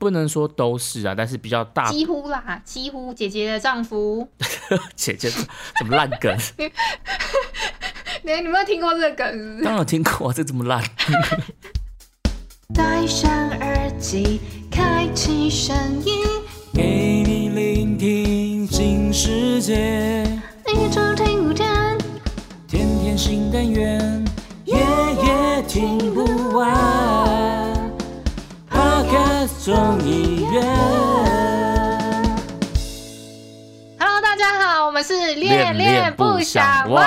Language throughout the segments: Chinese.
不能说都是啊，但是比较大几乎啦，几乎姐姐的丈夫。姐姐怎么烂梗？你 你有没有听过这个梗？是不是？当然有听过，这怎么烂？戴上耳机，开启声音，给你聆听新世界。你就听不见，天天新单元，夜夜听不完。Podcast 众议院。Hello，大家好，我们是恋恋不想忘，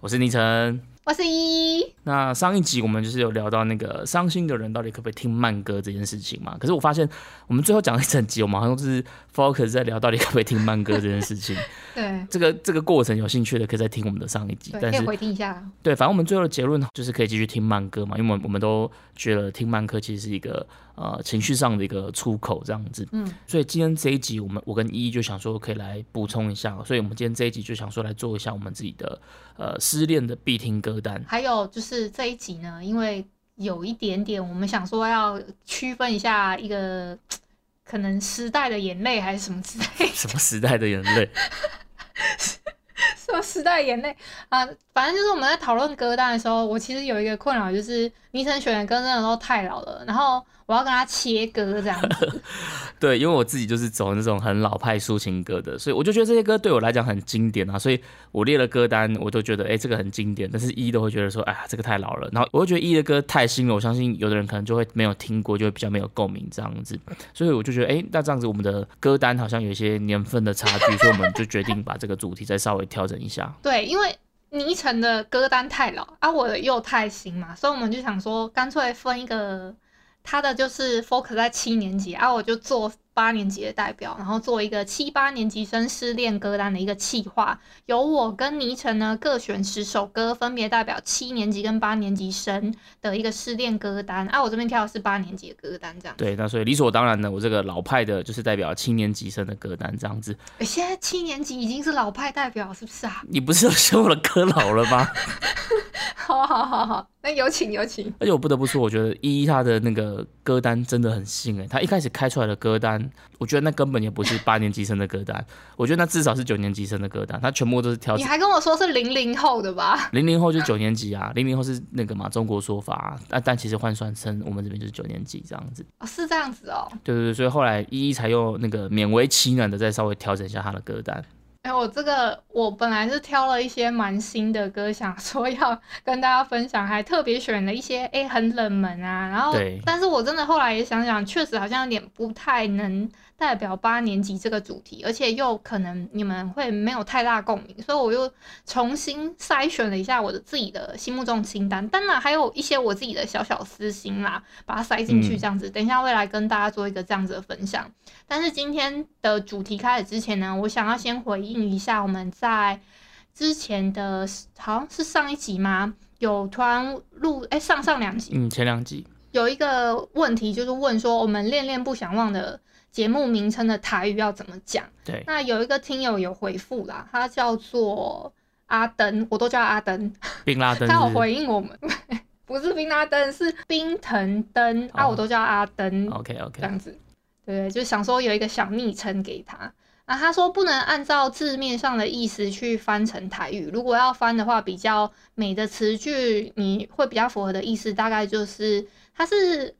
我是倪晨。我是依依。那上一集我们就是有聊到那个伤心的人到底可不可以听慢歌这件事情嘛？可是我发现我们最后讲了一整集，我们好像就是 focus 在聊到底可不可以听慢歌这件事情。对这个这个过程有兴趣的可以再听我们的上一集，对，可以但是回听一下。对，反正我们最后的结论就是可以继续听慢歌嘛，因为我们我们都觉得听慢歌其实是一个呃情绪上的一个出口这样子。嗯，所以今天这一集，我们我跟依依就想说可以来补充一下，所以我们今天这一集就想说来做一下我们自己的呃失恋的必听歌单。还有就是这一集呢，因为有一点点，我们想说要区分一下一个 可能时代的眼泪还是什么之类，什么时代的眼泪？什么时代眼泪 啊？反正就是我们在讨论歌单的时候，我其实有一个困扰，就是倪晨选的歌真的都太老了，然后我要跟他切歌这样子。对，因为我自己就是走那种很老派抒情歌的，所以我就觉得这些歌对我来讲很经典啊，所以我列了歌单，我都觉得哎、这个很经典，但是一都会觉得说哎呀这个太老了，然后我会觉得一的歌太新了，我相信有的人可能就会没有听过，就会比较没有共鸣这样子，所以我就觉得哎、那这样子我们的歌单好像有一些年份的差距，所以我们就决定把这个主题再稍微调整一下。对，因为倪晨的歌单太老啊，我的又太新嘛，所以我们就想说，干脆分一个他的就是 focus 在七年级然后，我就做八年级的代表，然后做一个七八年级生失恋歌单的一个企划，由我跟倪晨呢各选十首歌，分别代表七年级跟八年级生的一个失恋歌单啊，我这边挑的是八年级的歌单，这样。对，那所以理所当然的，我这个老派的就是代表七年级生的歌单这样子。现在七年级已经是老派代表，是不是啊？你不是有嫌我的歌老了吗？好好好好，那有请有请。而且我不得不说，我觉得依依她的那个歌单真的很新诶。她一开始开出来的歌单，我觉得那根本也不是 八年级生的歌单，我觉得那至少是九年级生的歌单。他全部都是挑你还跟我说是零零后的吧？零零后就是九年级啊，零零后是那个嘛中国说法啊，但但其实换算成我们这边就是九年级这样子。哦，是这样子哦。对对对，所以后来依依才用那个勉为其难的再稍微调整一下他的歌单。哎、我这个我本来是挑了一些蛮新的歌，想说要跟大家分享，还特别选了一些哎、很冷门啊。然后对，但是我真的后来也想想，确实好像有点不太能代表八年级这个主题，而且又可能你们会没有太大共鸣，所以我又重新筛选了一下我的自己的心目中清单。当然还有一些我自己的小小私心啦，把它塞进去嗯这样子。等一下会来跟大家做一个这样子的分享。但是今天的主题开始之前呢，我想要先回应一下我们在之前的，好像是上一集吗？有突然录，哎、上上两集嗯，前两集有一个问题，就是问说我们恋恋不想忘的节目名称的台语要怎么讲？对，那有一个听友有回复啦，他叫做阿登，我都叫阿登，冰拉登他有回应我们，不是冰拉登，是冰藤登，啊，哦我都叫阿登。OK OK，这样子，对，就想说有一个小昵称给他。啊，他说不能按照字面上的意思去翻成台语，如果要翻的话，比较美的词句，你会比较符合的意思，大概就是它是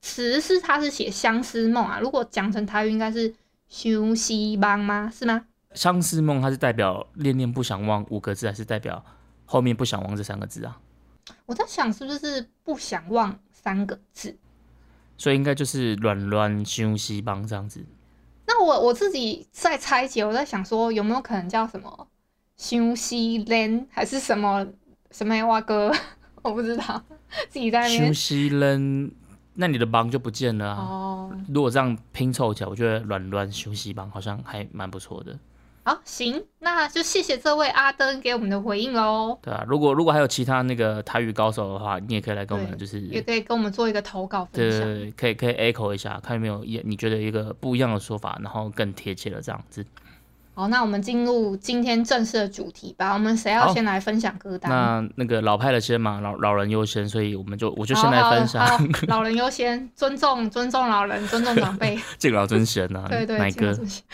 词是它是写相思梦啊，如果讲成台语应该是休息帮吗？是吗？相思梦它是代表恋恋不想忘五个字，还是代表后面不想忘这三个字啊？我在想是不是不想忘三个字。所以应该就是软软休息帮这样子。那我我自己在拆解，我在想说有没有可能叫什么休息人还是什么什么蛙哥，我不知道，自己在那休边息人，那你的帮就不见了啊。哦。如果这样拼凑起来，我觉得软软休息帮好像还蛮不错的，好，行，那就谢谢这位阿登给我们的回应喽，对啊，如果如果还有其他那个台语高手的话，你也可以来跟我们，就是也可以跟我们做一个投稿分享。对可以可以 echo 一下，看有没有一你觉得一个不一样的说法，然后更贴切的这样子。好，那我们进入今天正式的主题吧。我们谁要先来分享歌单？那那个老派的先嘛，老老人优先，所以我们就我就先来分享好 老人优先，尊重尊重老人，尊重长辈。敬老尊贤呐，对对，奶哥。敬老尊贤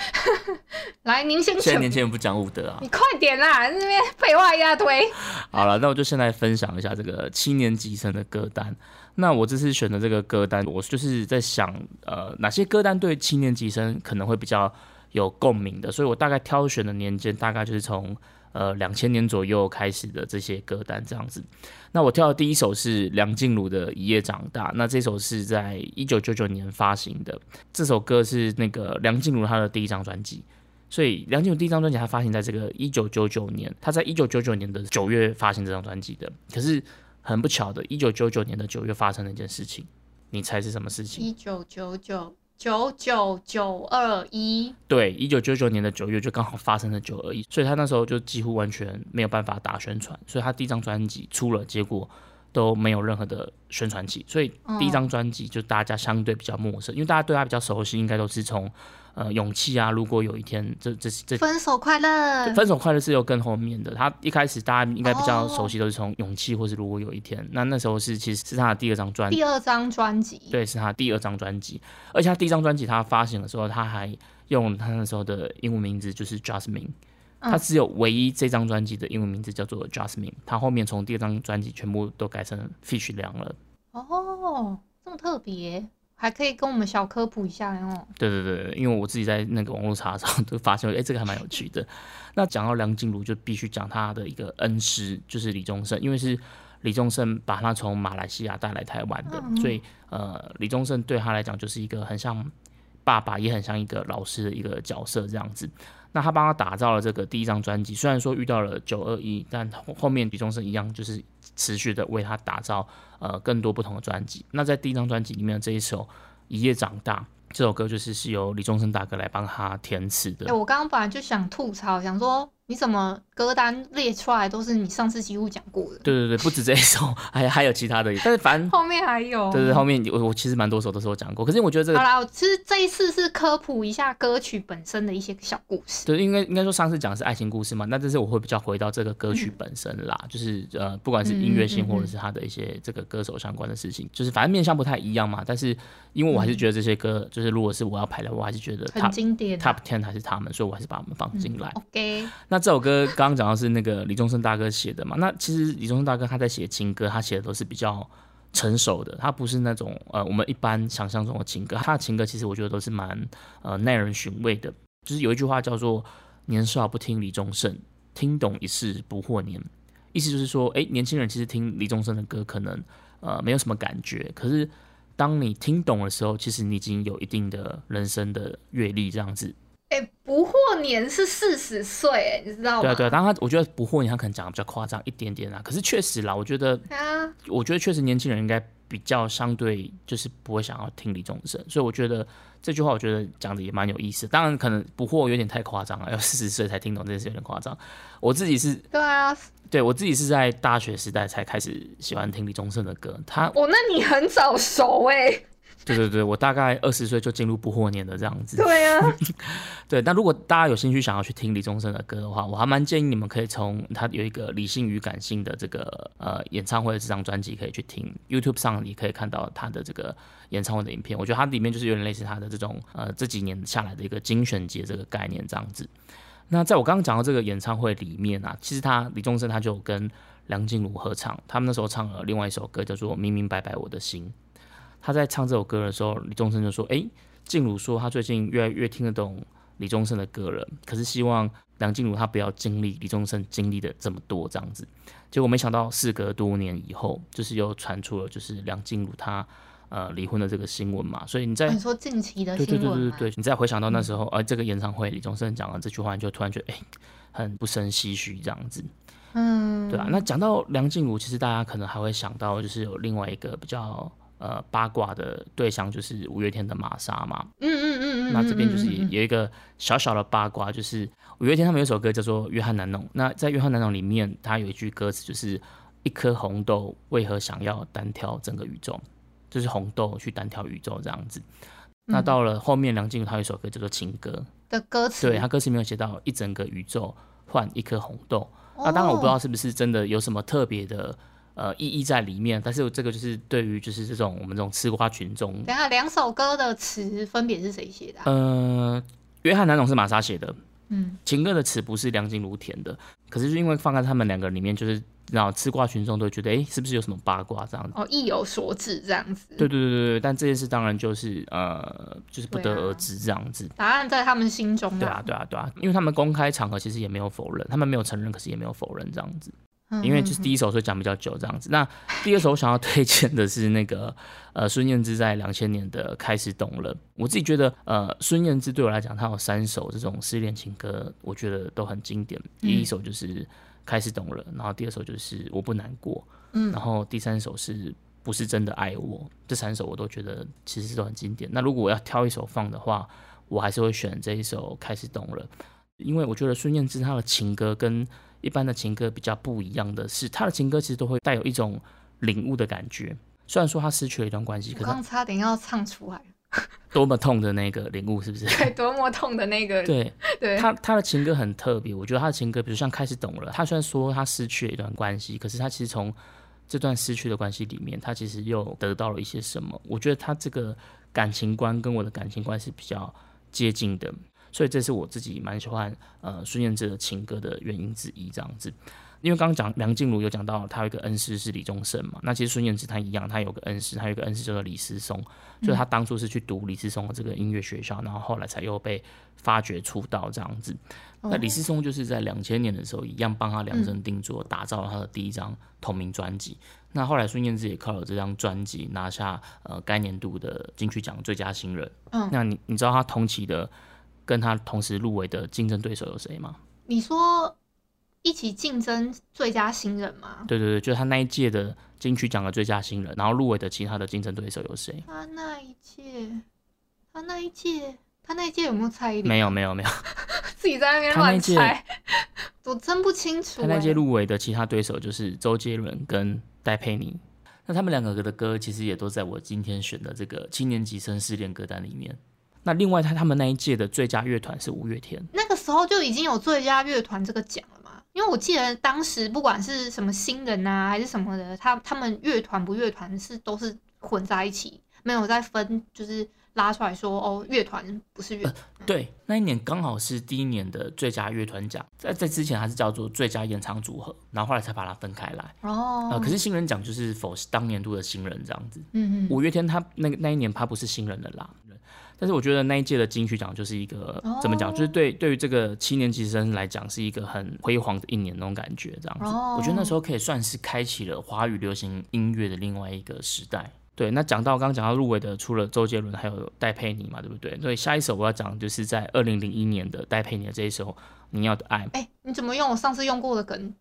来，您先现在，年轻人不讲武德啊你。快点啦，那边废话一大堆。好了，那我就先来分享一下这个七年级生的歌单。那我这次选的这个歌单，我就是在想，呃，哪些歌单对七年级生可能会比较有共鸣的，所以我大概挑选的年间大概就是从呃两千年左右开始的这些歌单这样子。那我挑的第一首是梁静茹的《一夜长大》，那这首是在一九九九年发行的，这首歌是那个梁静茹她的第一张专辑。所以梁静茹第一张专辑，她发行在这个一九九九年，她在一九九九年的九月发行这张专辑的。可是很不巧的，一九九九年的九月发生了一件事情，你猜是什么事情？一九九九九九九二一，对，一九九九年的九月就刚好发生了九二一，所以他那时候就几乎完全没有办法打宣传，所以他第一张专辑出了，结果都没有任何的宣传期，所以第一张专辑就大家相对比较陌生，因为大家对他比较熟悉，应该都是从呃勇气啊，如果有一天这这这分手快乐。分手快乐是又更后面的，他一开始大家应该比较熟悉都是从勇气或是如果有一天，那那时候是其实是他的第二张专辑。第二张专辑，对，是他第二张专辑，而且他第一张专辑他发行的时候，他还用他那时候的英文名字就是 Jasmine，他只有唯一这张专辑的英文名字叫做 Jasmine，他后面从第二张专辑全部都改成 Fish 梁了。哦，这么特别，还可以跟我们小科普一下哦。对对对，对因为我自己在那个网络查的时候都发现，哎，这个还蛮有趣的。那讲到梁静茹，就必须讲她的一个恩师，就是李宗盛，因为是李宗盛把她从马来西亚带来台湾的，所以呃，李宗盛对他来讲就是一个很像爸爸，也很像一个老师的一个角色这样子。那他帮他打造了这个第一张专辑，虽然说遇到了九二一，但后后面李宗盛一样就是持续的为他打造呃更多不同的专辑。那在第一张专辑里面的这一首《一夜长大》这首歌，就是是由李宗盛大哥来帮他填词的哎、。我刚刚本来就想吐槽，想说你怎么歌单列出来都是你上次几乎讲过的，对对对，不止这一首，还还有其他的，但是反正后面还有。对对，后面我我其实蛮多首都是我讲过，可是我觉得这个好啦，我其实这一次是科普一下歌曲本身的一些小故事。对，应该应该说上次讲的是爱情故事嘛，那这次我会比较回到这个歌曲本身啦，就是呃，不管是音乐性或者是他的一些这个歌手相关的事情，就是反正面向不太一样嘛。但是因为我还是觉得这些歌，就是如果是我要排的，我还是觉得很 top 经典、top ten 还是他们，所以我还是把他们放进来。OK，那这首歌刚刚讲到是那个李宗盛大哥写的嘛？那其实李宗盛大哥他在写情歌，他写的都是比较成熟的，他不是那种呃我们一般想象中的情歌。他的情歌其实我觉得都是蛮呃耐人寻味的。就是有一句话叫做“年少不听李宗盛，听懂一世不惑年”，意思就是说，诶，年轻人其实听李宗盛的歌可能呃没有什么感觉，可是当你听懂的时候，其实你已经有一定的人生的阅历，这样子。哎、不惑年是四十岁，哎，你知道吗？对啊，对啊，当然他我觉得不惑年他可能讲的比较夸张一点点啊，可是确实啦，我觉得对啊，我觉得确实年轻人应该比较相对就是不会想要听李宗盛，所以我觉得这句话我觉得讲的也蛮有意思。当然可能不惑有点太夸张了，要四十岁才听懂这件事有点夸张。我自己是对啊，对我自己是在大学时代才开始喜欢听李宗盛的歌，他哦，那你很早熟哎。对对对，我大概二十岁就进入不惑年的这样子。对啊，对，那如果大家有兴趣想要去听李宗盛的歌的话，我还蛮建议你们可以从他有一个理性与感性的这个呃演唱会的这张专辑可以去听，YouTube 上你可以看到他的这个演唱会的影片。我觉得它里面就是有点类似他的这种呃这几年下来的一个精选集这个概念这样子。那在我刚刚讲到这个演唱会里面啊，其实他李宗盛他就跟梁静茹合唱，他们那时候唱了另外一首歌叫做《明明白白我的心》。他在唱这首歌的时候，李宗盛就说：“哎，静茹说他最近越来越听得懂李宗盛的歌了，可是希望梁静茹她不要经历李宗盛经历的这么多这样子。结果没想到事隔多年以后，就是又传出了就是梁静茹她呃离婚的这个新闻嘛，所以你在哦你说近期的对对新闻对对对对，你再回想到那时候，呃，这个演唱会李宗盛讲了这句话，你就突然觉得哎、很不胜唏嘘这样子。嗯，对啊，那讲到梁静茹，其实大家可能还会想到，就是有另外一个比较呃八卦的对象，就是五月天的玛莎嘛。嗯嗯嗯嗯，那这边就是有一个小小的八卦，就是五月天他们有一首歌叫做《约翰南农》。那在《约翰南农》里面，他有一句歌词就是“一颗红豆为何想要单挑整个宇宙”，就是红豆去单挑宇宙这样子。那到了后面，梁静茹她有一首歌叫做《情歌》的歌词，对她歌词没有写到一整个宇宙换一颗红豆。那当然我不知道是不是真的有什么特别的呃意义在里面，但是这个就是对于就是这种我们这种吃瓜群众，等下两首歌的词分别是谁写的？呃，约翰南总是玛莎写的。嗯，情歌的词不是梁静茹填的，可是就因为放在他们两个里面，就是让吃瓜群众都觉得，哎，是不是有什么八卦这样子？哦，意有所指这样子。对对对对对，但这件事当然就是呃，就是不得而知这样子。答案在他们心中。对啊对啊对啊，因为他们公开场合其实也没有否认，他们没有承认，可是也没有否认这样子。因为就是第一首，所以讲比较久这样子。那第二首我想要推荐的是那个 呃孙燕姿在两千年的开始懂了。我自己觉得呃孙燕姿对我来讲，她有三首这种失恋情歌，我觉得都很经典。第一首就是开始懂了，然后第二首就是我不难过，嗯，然后第三首是不是真的爱我？这三首我都觉得其实都很经典。那如果我要挑一首放的话，我还是会选这一首开始懂了，因为我觉得孙燕姿她的情歌跟一般的情歌比较不一样的是，她的情歌其实都会带有一种领悟的感觉。虽然说她失去了一段关系，可是刚差点要唱出来，多么痛的那个领悟，是不是？对，多么痛的那个。对，对。她她的情歌很特别，我觉得她的情歌，比如像开始懂了，她虽然说她失去了一段关系，可是她其实从这段失去的关系里面，他其实又得到了一些什么。我觉得他这个感情观跟我的感情观是比较接近的。所以这是我自己蛮喜欢呃孙燕姿的情歌的原因之一，这样子。因为刚刚讲梁静茹有讲到她有一个恩师是李宗盛嘛，那其实孙燕姿她一样，她有个恩师，她有一个恩师叫做李思松，所以她当初是去读李思松的这个音乐学校，然后后来才又被发掘出道这样子。那李思松就是在两千年的时候一样帮他量身定做，打造了他的第一张同名专辑。那后来孙燕姿也靠了这张专辑拿下呃该年度的金曲奖最佳新人。嗯，那你你知道他同期的？跟他同时入围的竞争对手有谁吗？你说一起竞争最佳新人吗？对对对，就是他那一届的金曲奖的最佳新人，然后入围的其他的竞争对手有谁？他那一届，他那一届，他那一届有没有蔡依林？没有没有没有，自己在那边乱猜，我真不清楚。他那届入围的其他对手就是周杰伦跟戴佩妮，那他们两个的歌其实也都在我今天选的这个七年级生失恋歌单里面。那另外，他他们那一届的最佳乐团是五月天，那个时候就已经有最佳乐团这个奖了嘛？因为我记得当时不管是什么新人啊，还是什么的，他他们乐团不乐团是都是混在一起，没有再分，就是拉出来说哦，乐团不是乐。对，那一年刚好是第一年的最佳乐团奖，在在之前还是叫做最佳演唱组合，然后后来才把它分开来。哦，可是新人奖就是否当年度的新人这样子。嗯嗯，五月天他那个那一年他不是新人的啦。但是我觉得那一届的金曲奖就是一个怎么讲，就是对对于这个七年级生来讲是一个很辉煌的一年那种感觉，这样子。我觉得那时候可以算是开启了华语流行音乐的另外一个时代。对，那讲到刚刚讲到入围的，除了周杰伦，还有戴佩妮嘛，对不对？所以下一首我要讲就是在二零零一年的戴佩妮的这一首。你要的爱，哎，你怎么用我上次用过的梗？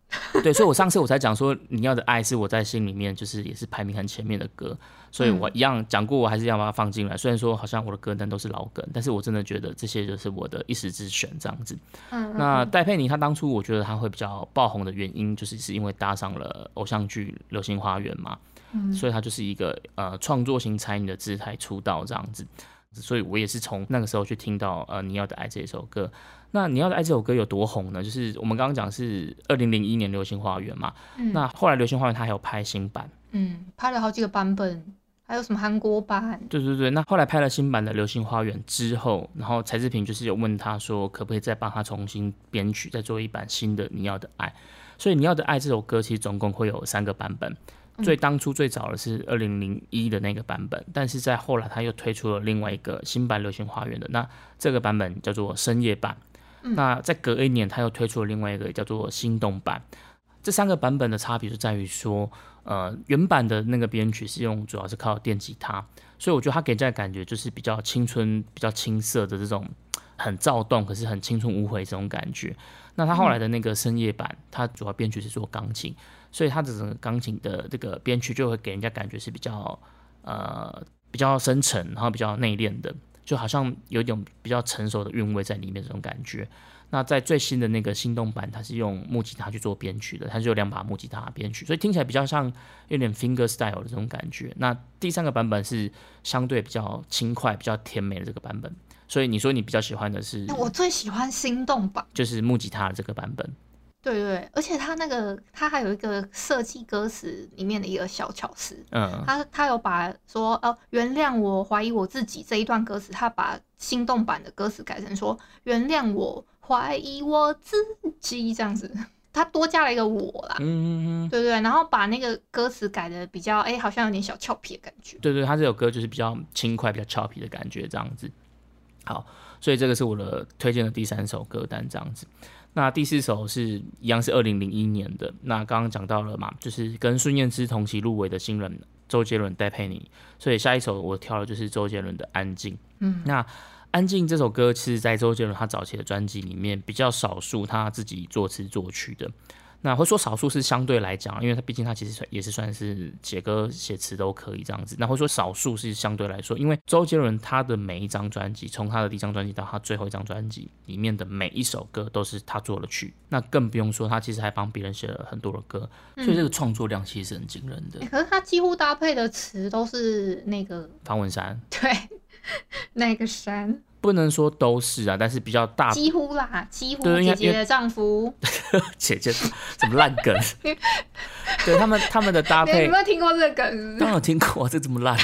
对，所以我上次我才讲说，你要的爱是我在心里面就是也是排名很前面的歌，所以我一样讲过，我还是要把它放进来。虽然说好像我的歌单都是老梗，但是我真的觉得这些就是我的一时之选这样子。嗯，那戴佩妮她当初我觉得她会比较爆红的原因，就是是因为搭上了偶像剧《流星花园》嘛，嗯，所以他就是一个呃创作型才女的姿态出道这样子。所以我也是从那个时候去听到呃你要的爱这首歌。那你要的爱这首歌有多红呢？就是我们刚刚讲是二零零一年流星花园嘛。嗯。那后来流星花园它还有拍新版。嗯，拍了好几个版本，还有什么韩国版？对对对。那后来拍了新版的流星花园之后，然后柴智屏就是有问他说，可不可以再帮他重新编曲，再做一版新的你要的爱。所以你要的爱这首歌其实总共会有三个版本。最当初最早的是二零零一的那个版本，但是在后来他又推出了另外一个新版《流星花园》的，那这个版本叫做深夜版。那在隔一年他又推出了另外一个叫做心动版。这三个版本的差别就在于说，呃，原版的那个编曲是用主要是靠电吉他，所以我觉得它给人家感觉就是比较青春、比较青涩的这种很躁动，可是很青春无悔这种感觉。那他后来的那个深夜版，他主要编曲是做钢琴。所以它的整个钢琴的这个编曲就会给人家感觉是比较呃比较深沉，然后比较内敛的，就好像有一种比较成熟的韵味在里面这种感觉。那在最新的那个心动版，它是用木吉他去做编曲的，它是有两把木吉他编曲，所以听起来比较像有点 finger style 的这种感觉。那第三个版本是相对比较轻快、比较甜美的这个版本。所以你说你比较喜欢的是？我最喜欢心动版，就是木吉他的这个版本。对对，而且他那个他还有一个设计歌词里面的一个小巧思，嗯，他他有把说哦原谅我怀疑我自己这一段歌词，他把心动版的歌词改成说原谅我怀疑我自己这样子，他多加了一个我啦，嗯嗯嗯，对对，然后把那个歌词改的比较哎好像有点小俏皮的感觉，对对，他这首歌就是比较轻快、比较俏皮的感觉这样子，好，所以这个是我的推荐的第三首歌单这样子。那第四首是一样是二零零一年的，那刚刚讲到了嘛，就是跟孙燕姿同期入围的新人周杰伦戴佩妮，所以下一首我挑的就是周杰伦的《安静》。嗯，那《安静》这首歌其实，在周杰伦他早期的专辑里面比较少数他自己作词作曲的。那会说少数是相对来讲，因为他毕竟他其实也是算是写歌写词都可以这样子。那会说少数是相对来说，因为周杰伦他的每一张专辑，从他的第一张专辑到他最后一张专辑里面的每一首歌都是他做了曲，那更不用说他其实还帮别人写了很多的歌，所以这个创作量其实是很惊人的。可是他几乎搭配的词都是那个方文山，对，那个山。不能说都是啊，但是比较大，几乎啦，几乎姐姐的丈夫，姐姐怎么烂梗？对他们他们的搭配，有没有听过这个梗？当然有听过，这怎么烂。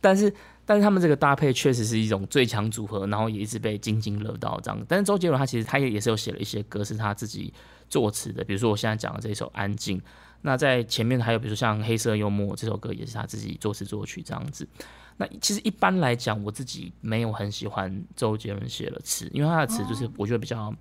但是但是他们这个搭配确实是一种最强组合，然后也一直被津津乐道这样。但是周杰伦他其实他也也是有写了一些歌是他自己作词的，比如说我现在讲的这首《安静》。那在前面还有比如说像《黑色幽默》这首歌也是他自己作词作曲这样子。那其实一般来讲，我自己没有很喜欢周杰伦写的词，因为他的词就是我觉得比较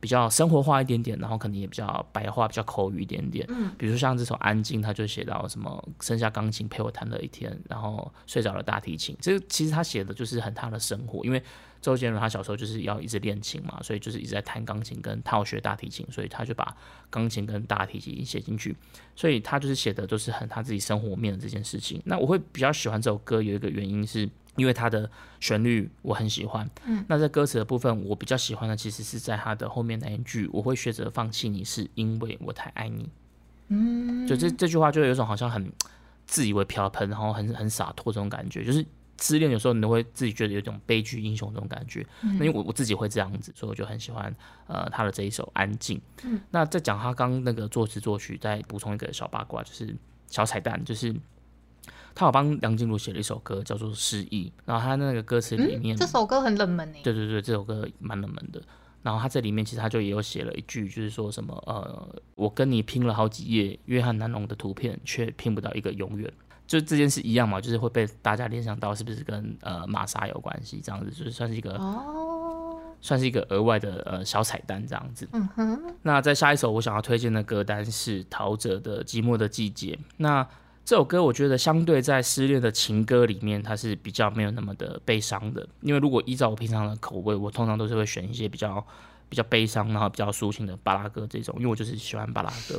比较生活化一点点，然后可能也比较白话、比较口语一点点。嗯，比如说像这首《安静》，他就写到什么剩下钢琴陪我弹了一天，然后睡着了大提琴。这个其实他写的就是很他的生活，因为。周杰伦他小时候就是要一直练琴嘛，所以就是一直在弹钢琴跟他要学大提琴，所以他就把钢琴跟大提琴写进去，所以他就是写的都是很他自己生活面的这件事情。那我会比较喜欢这首歌，有一个原因是因为它的旋律我很喜欢。嗯，那在歌词的部分，我比较喜欢的其实是在它的后面那一句，我会学着放弃你是因为我太爱你。嗯，就这这句话就有一种好像很自以为飘喷，然后很很洒脱这种感觉，就是。失恋有时候你都会自己觉得有种悲剧英雄这种感觉，那因为我我自己会这样子，所以我就很喜欢呃他的这一首《安静》。嗯那再讲他刚那个作词作曲，再补充一个小八卦，就是小彩蛋，就是他有帮梁静茹写了一首歌叫做《失忆》，然后他那个歌词里面这首歌很冷门诶，对对对，这首歌蛮冷门的。然后他这里面其实他就也有写了一句，就是说什么呃，我跟你拼了好几页约翰南龙的图片，却拼不到一个永远。就这件事一样嘛，就是会被大家联想到是不是跟呃玛莎有关系？这样子就是算是一个哦，算是一个额外的呃小彩蛋这样子。嗯哼。那在下一首我想要推荐的歌单是陶喆的《寂寞的季节》。那这首歌我觉得相对在失恋的情歌里面，它是比较没有那么的悲伤的。因为如果依照我平常的口味，我通常都是会选一些比较比较悲伤，然后比较抒情的巴拉歌这种，因为我就是喜欢巴拉歌。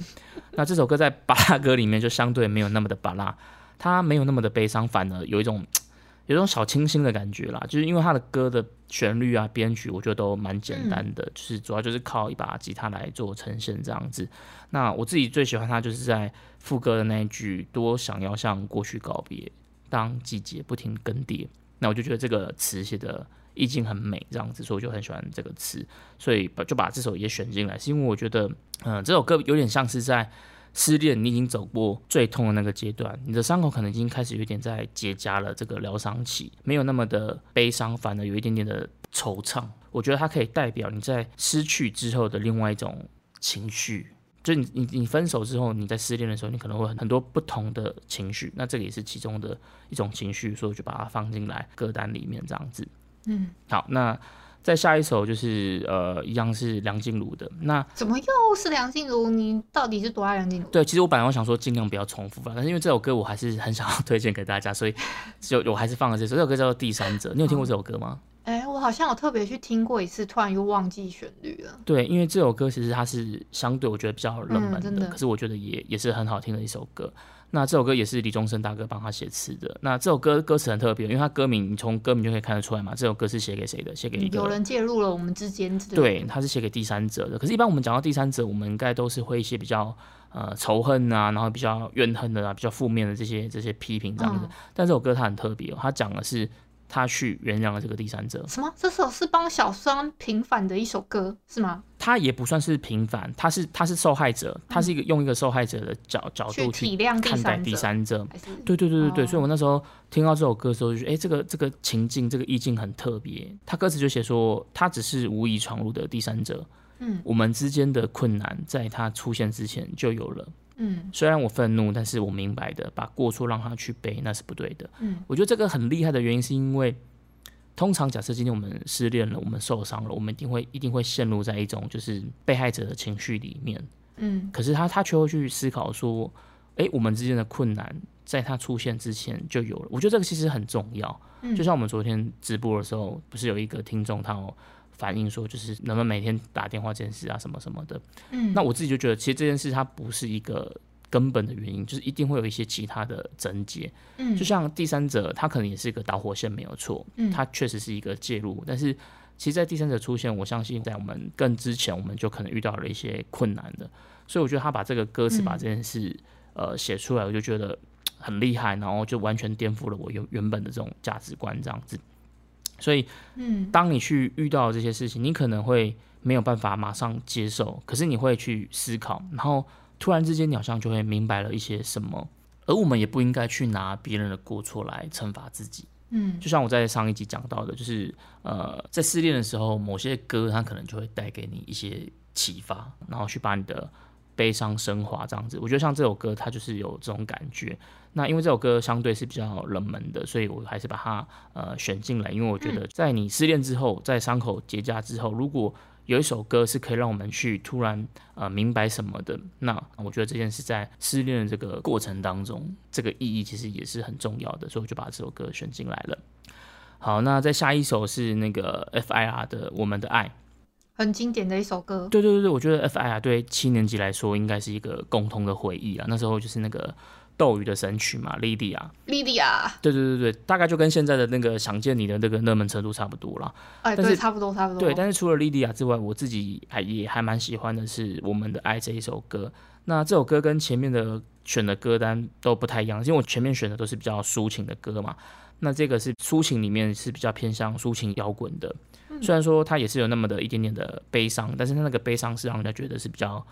那这首歌在巴拉歌里面就相对没有那么的巴拉。他没有那么的悲伤，反而有一种 有一种小清新的感觉啦。就是因为他的歌的旋律啊、编曲，我觉得都蛮简单的，就是主要就是靠一把吉他来做呈现这样子。那我自己最喜欢他就是在副歌的那一句“多想要向过去告别，当季节不停更迭”，那我就觉得这个词写的意境很美，这样子，所以我就很喜欢这个词，所以把就把这首也选进来，是因为我觉得，嗯，这首歌有点像是在。失恋，你已经走过最痛的那个阶段，你的伤口可能已经开始有点在结痂了。这个疗伤期没有那么的悲伤，反而有一点点的惆怅。我觉得它可以代表你在失去之后的另外一种情绪，就你你你分手之后，你在失恋的时候，你可能会很多不同的情绪。那这个也是其中的一种情绪，所以我就把它放进来歌单里面这样子。嗯，好，那。再下一首就是呃，一样是梁静茹的。那怎么又是梁静茹？你到底是多爱梁静茹？对，其实我本来我想说尽量不要重复吧，但是因为这首歌我还是很想要推荐给大家，所以 就我还是放了这首。这首歌叫做《第三者》，你有听过这首歌吗？哎，我好像有特别去听过一次，突然又忘记旋律了。对，因为这首歌其实它是相对我觉得比较冷门的，可是我觉得也也是很好听的一首歌。那这首歌也是李宗盛大哥帮他写词的。那这首歌歌词很特别，因为他歌名你从歌名就可以看得出来嘛，这首歌是写给谁的？写给一个有人介入了我们之间的，对，他是写给第三者的。可是，一般我们讲到第三者，我们应该都是会一些比较呃仇恨啊，然后比较怨恨的啊，比较负面的这些这些批评这样子。嗯但这首歌它很特别、哦，它讲的是他去原谅了这个第三者，什么？这首是帮小双平反的一首歌是吗？他也不算是平凡，他是他是受害者，他是一个用一个受害者的角角度去看待第三者。对对对对对，哦所以我那时候听到这首歌的时候，就觉得，哎，这个这个情境，这个意境很特别。他歌词就写说，他只是无意闯入的第三者，嗯我们之间的困难在他出现之前就有了。嗯虽然我愤怒，但是我明白的，把过错让他去背，那是不对的。嗯我觉得这个很厉害的原因，是因为通常假设今天我们失恋了，我们受伤了，我们一定会一定会陷入在一种就是被害者的情绪里面。嗯可是他他却会去思考说，诶，我们之间的困难在他出现之前就有了。我觉得这个其实很重要。嗯，就像我们昨天直播的时候，不是有一个听众他反映说，就是能不能每天打电话这件事啊，什么什么的。嗯那我自己就觉得，其实这件事它不是一个根本的原因，就是一定会有一些其他的症结。嗯。就像第三者，他可能也是一个导火线，没有错，嗯。他确实是一个介入，但是其实，在第三者出现，我相信在我们更之前，我们就可能遇到了一些困难的，所以我觉得他把这个歌词嗯。把这件事、呃写出来，我就觉得很厉害，然后就完全颠覆了我原原本的这种价值观这样子。所以，嗯。当你去遇到这些事情，你可能会没有办法马上接受，可是你会去思考，然后突然之间你好像就会明白了一些什么。而我们也不应该去拿别人的过错来惩罚自己。嗯就像我在上一集讲到的，就是呃，在失恋的时候，某些歌它可能就会带给你一些启发，然后去把你的悲伤升华这样子。我觉得像这首歌，它就是有这种感觉。那因为这首歌相对是比较冷门的，所以我还是把它呃选进来，因为我觉得在你失恋之后，在伤口结痂之后，如果有一首歌是可以让我们去突然呃明白什么的，那我觉得这件事在失恋的这个过程当中，这个意义其实也是很重要的，所以我就把这首歌选进来了。好，那再下一首是那个 FIR 的《我们的爱》。很经典的一首歌。对对对对，我觉得 FIR 对七年级来说应该是一个共同的回忆啊。那时候就是那个斗鱼的神曲嘛，莉迪亚。莉迪亚，对对对对，大概就跟现在的那个想见你的那个热门程度差不多啦。哎，对，差不多差不多。对，但是除了莉迪亚之外，我自己还也还蛮喜欢的是《我们的爱》这一首歌。那这首歌跟前面的选的歌单都不太一样，因为我前面选的都是比较抒情的歌嘛。那这个是抒情里面是比较偏向抒情摇滚的，虽然说它也是有那么的一点点的悲伤，但是它那个悲伤是让人家觉得是比较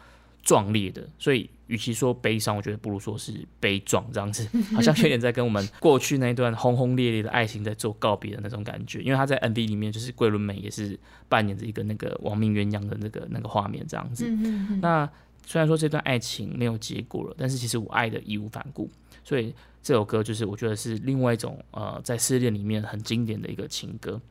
壮烈的，所以与其说悲伤，我觉得不如说是悲壮这样子，好像有点在跟我们过去那一段轰轰烈烈的爱情在做告别的那种感觉。因为他在 MV 里面就是桂纶镁也是扮演着一个那个亡命鸳鸯的那个那个画面这样子。嗯嗯嗯，那虽然说这段爱情没有结果了，但是其实我爱的义无反顾，所以这首歌就是我觉得是另外一种呃，在失恋里面很经典的一个情歌。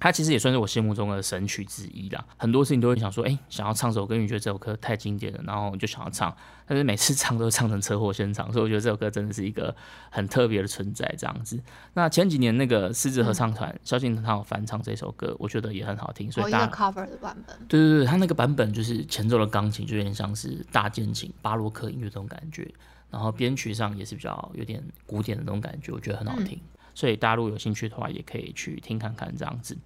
它其实也算是我心目中的神曲之一啦。很多事情都会想说，哎、想要唱首歌，因为觉得这首歌太经典了，然后就想要唱，但是每次唱都唱成车祸现场，所以我觉得这首歌真的是一个很特别的存在，这样子。那前几年那个狮子合唱团萧敬腾他有翻唱这首歌，我觉得也很好听，所以大家 cover 的版本。对对对，他那个版本就是前奏的钢琴就有点像是大键琴、巴洛克音乐这种感觉，然后编曲上也是比较有点古典的那种感觉，我觉得很好听。所以大陆有兴趣的话，也可以去听看看这样子。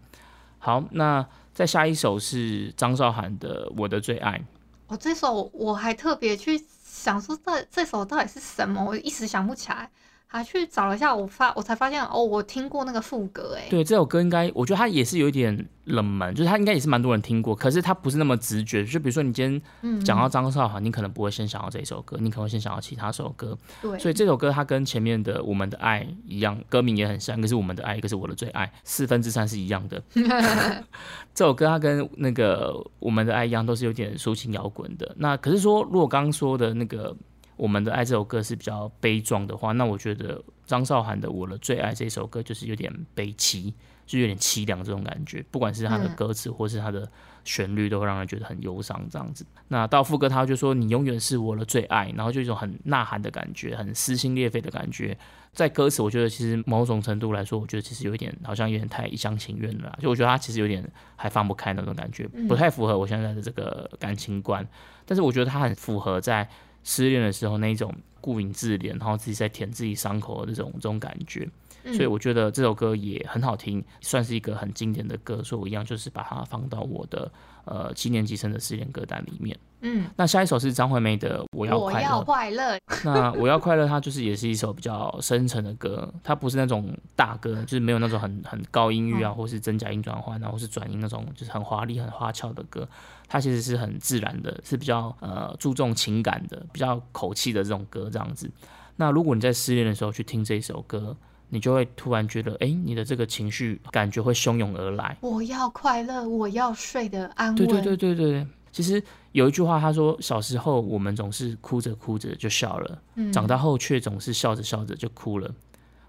好，那再下一首是张韶涵的《我的最爱》。哦，这首我还特别去想说这这首到底是什么，我一时想不起来，还去找了一下，我发我才发现哦，我听过那个副歌，哎，对，这首歌应该我觉得它也是有一点冷门，就是它应该也是蛮多人听过，可是它不是那么直觉。就比如说你今天嗯，讲到张韶涵，你可能不会先想到这一首歌，你可能会先想到其他首歌。对，所以这首歌它跟前面的《我们的爱》一样，歌名也很像，一个是我们的爱，一个是我的最爱，四分之三是一样的。这首歌它跟那个《我们的爱》一样，都是有点抒情摇滚的。那可是说，如果刚刚说的那个《我们的爱》这首歌是比较悲壮的话，那我觉得张韶涵的《我的最爱》这首歌就是有点悲凄，就有点凄凉这种感觉。不管是他的歌词或是他的旋律，都会让人觉得很忧伤这样子。那到副歌，他就说你永远是我的最爱，然后就一种很呐喊的感觉，很撕心裂肺的感觉。在歌词，我觉得其实某种程度来说，我觉得其实有一点好像有点太一厢情愿了。就我觉得他其实有点还放不开那种感觉，不太符合我现在的这个感情观。但是我觉得他很符合在失恋的时候那一种顾影自怜，然后自己在舔自己伤口的这种这种感觉。嗯所以我觉得这首歌也很好听，算是一个很经典的歌，所以我一样就是把它放到我的呃七年级生的失恋歌单里面。嗯，那下一首是张惠妹的《我要我快乐》。要快乐，那我要快乐，它就是也是一首比较深沉的歌，它不是那种大歌，就是没有那种很很高音域啊，或是真假音转换啊，或是转音那种就是很华丽、很花俏的歌。它其实是很自然的，是比较呃注重情感的、比较口气的这种歌这样子。那如果你在失恋的时候去听这首歌，你就会突然觉得，哎、你的这个情绪感觉会汹涌而来。我要快乐，我要睡得安稳。对对对对对，其实有一句话，他说小时候我们总是哭着哭着就笑了，嗯长大后却总是笑着笑着就哭了。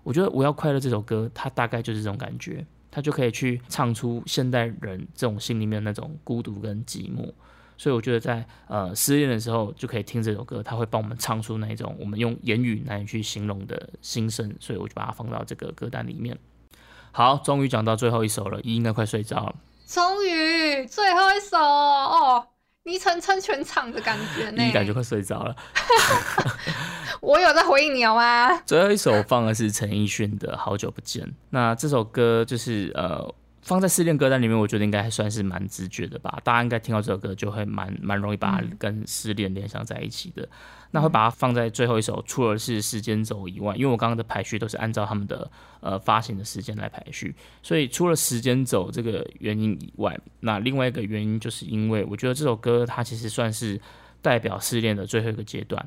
我觉得《我要快乐》这首歌，它大概就是这种感觉，它就可以去唱出现代人这种心里面那种孤独跟寂寞。所以我觉得在呃失恋的时候就可以听这首歌，他会帮我们唱出那一种我们用言语难以去形容的心声，所以我就把它放到这个歌单里面。好，终于讲到最后一首了，一应该快睡着了。终于最后一首哦，昵称称全场的感觉呢。一感觉快睡着了。我有在回应你好吗？最后一首放的是陈奕迅的《好久不见》。那这首歌就是呃放在失恋歌单里面，我觉得应该还算是蛮直觉的吧。大家应该听到这首歌就会蛮蛮容易把它跟失恋联想在一起的。那会把它放在最后一首，除了是时间轴以外，因为我刚刚的排序都是按照他们的呃发行的时间来排序，所以除了时间轴这个原因以外，那另外一个原因就是因为我觉得这首歌它其实算是代表失恋的最后一个阶段。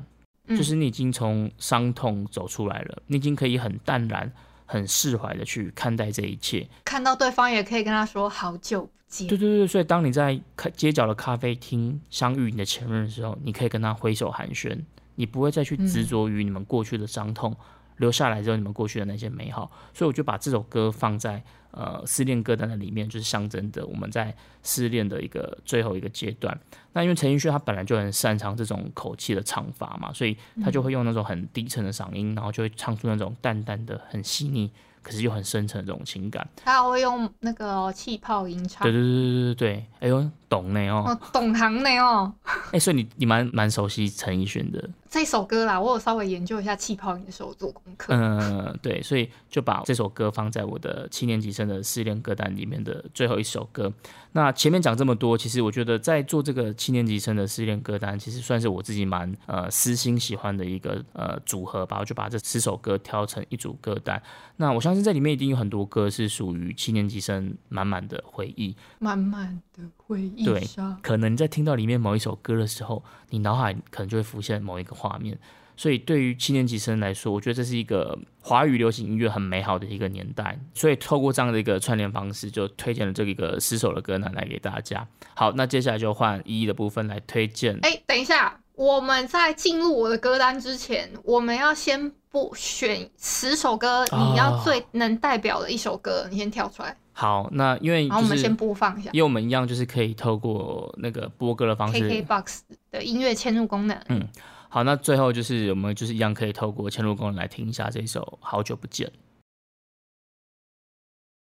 嗯就是你已经从伤痛走出来了，你已经可以很淡然、很释怀的去看待这一切。看到对方也可以跟他说好久不见。对对对，所以当你在开街角的咖啡厅相遇你的前任的时候，你可以跟他挥手寒暄，你不会再去执着于你们过去的伤痛，留下来之后你们过去的那些美好。所以我就把这首歌放在呃失恋歌单的里面，就是象征着我们在失恋的一个最后一个阶段。那因为陈奕迅他本来就很擅长这种口气的唱法嘛，所以他就会用那种很低沉的嗓音，然后就会唱出那种淡淡的、很细腻，可是又很深沉的这种情感。他还会用那个哦气泡音唱对。对对对对对，哎呦，懂呢哦，哦，懂行呢哦，哎、所以你你蛮蛮熟悉陈奕迅的，这首歌啦，我有稍微研究一下气泡音的时候做功课。嗯，对，所以就把这首歌放在我的七年级生的失恋歌单里面的最后一首歌。那前面讲这么多，其实我觉得在做这个七年级生的失恋歌单，其实算是我自己蛮呃私心喜欢的一个呃组合吧。我就把这十首歌挑成一组歌单。那我相信这里面一定有很多歌是属于七年级生满满的回忆。满满的回忆对杀，可能你在听到里面某一首歌的时候，你脑海可能就会浮现某一个画面。所以对于七年级生来说，我觉得这是一个华语流行音乐很美好的一个年代。所以透过这样的一个串联方式，就推荐了这个十首的歌呢来给大家。好，那接下来就换一一的部分来推荐。哎、等一下，我们在进入我的歌单之前，我们要先不选十首歌，哦你要最能代表的一首歌，你先跳出来，好，那因为我们先播放一下因为我们一样就是可以透过那个播歌的方式 KKBOX 的音乐嵌入功能。嗯好，那最后就是我们就是一样可以透过嵌入功能来听一下这一首《好久不见》。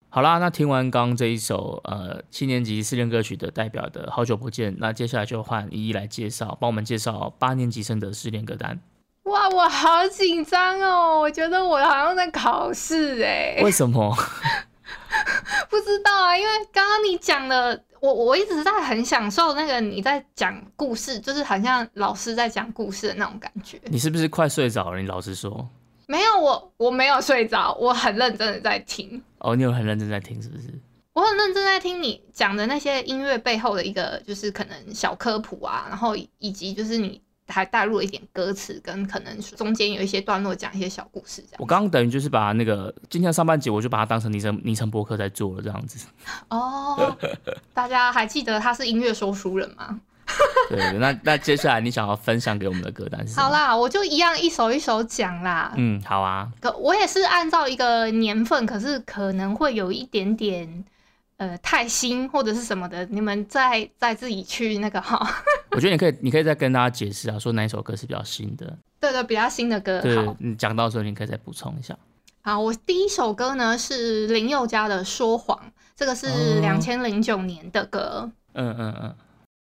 好啦，那听完刚刚这一首呃七年级失恋歌曲的代表的《好久不见》，那接下来就换一一来介绍，帮我们介绍八年级生的失恋歌单。哇，我好紧张哦！我觉得我好像在考试哎，为什么？不知道啊，因为刚刚你讲的，我我一直在很享受那个你在讲故事，就是好像老师在讲故事的那种感觉。你是不是快睡着了？你老实说。没有我，我没有睡着，我很认真的在听，哦，你有很认真在听，是不是？我很认真在听你讲的那些音乐背后的一个，就是可能小科普啊，然后以及就是你还带入了一点歌词，跟可能中间有一些段落讲一些小故事这样。我刚刚等于就是把那个今天的上半节，我就把它当成昵称昵称播客在做了这样子。哦，大家还记得他是音乐说书人吗？对那那接下来你想要分享给我们的歌单是？好，啦，我就一样一首一首讲啦。嗯，好啊。可我也是按照一个年份，可是可能会有一点点呃太新或者是什么的，你们再再自己去那个哈。我觉得你可以，你可以再跟大家解释啊，说哪一首歌是比较新的。对对，比较新的歌。对好，你讲到的时候，你可以再补充一下。好，我第一首歌呢是林宥嘉的《说谎》，这个是哦两千零九年的歌。嗯嗯嗯，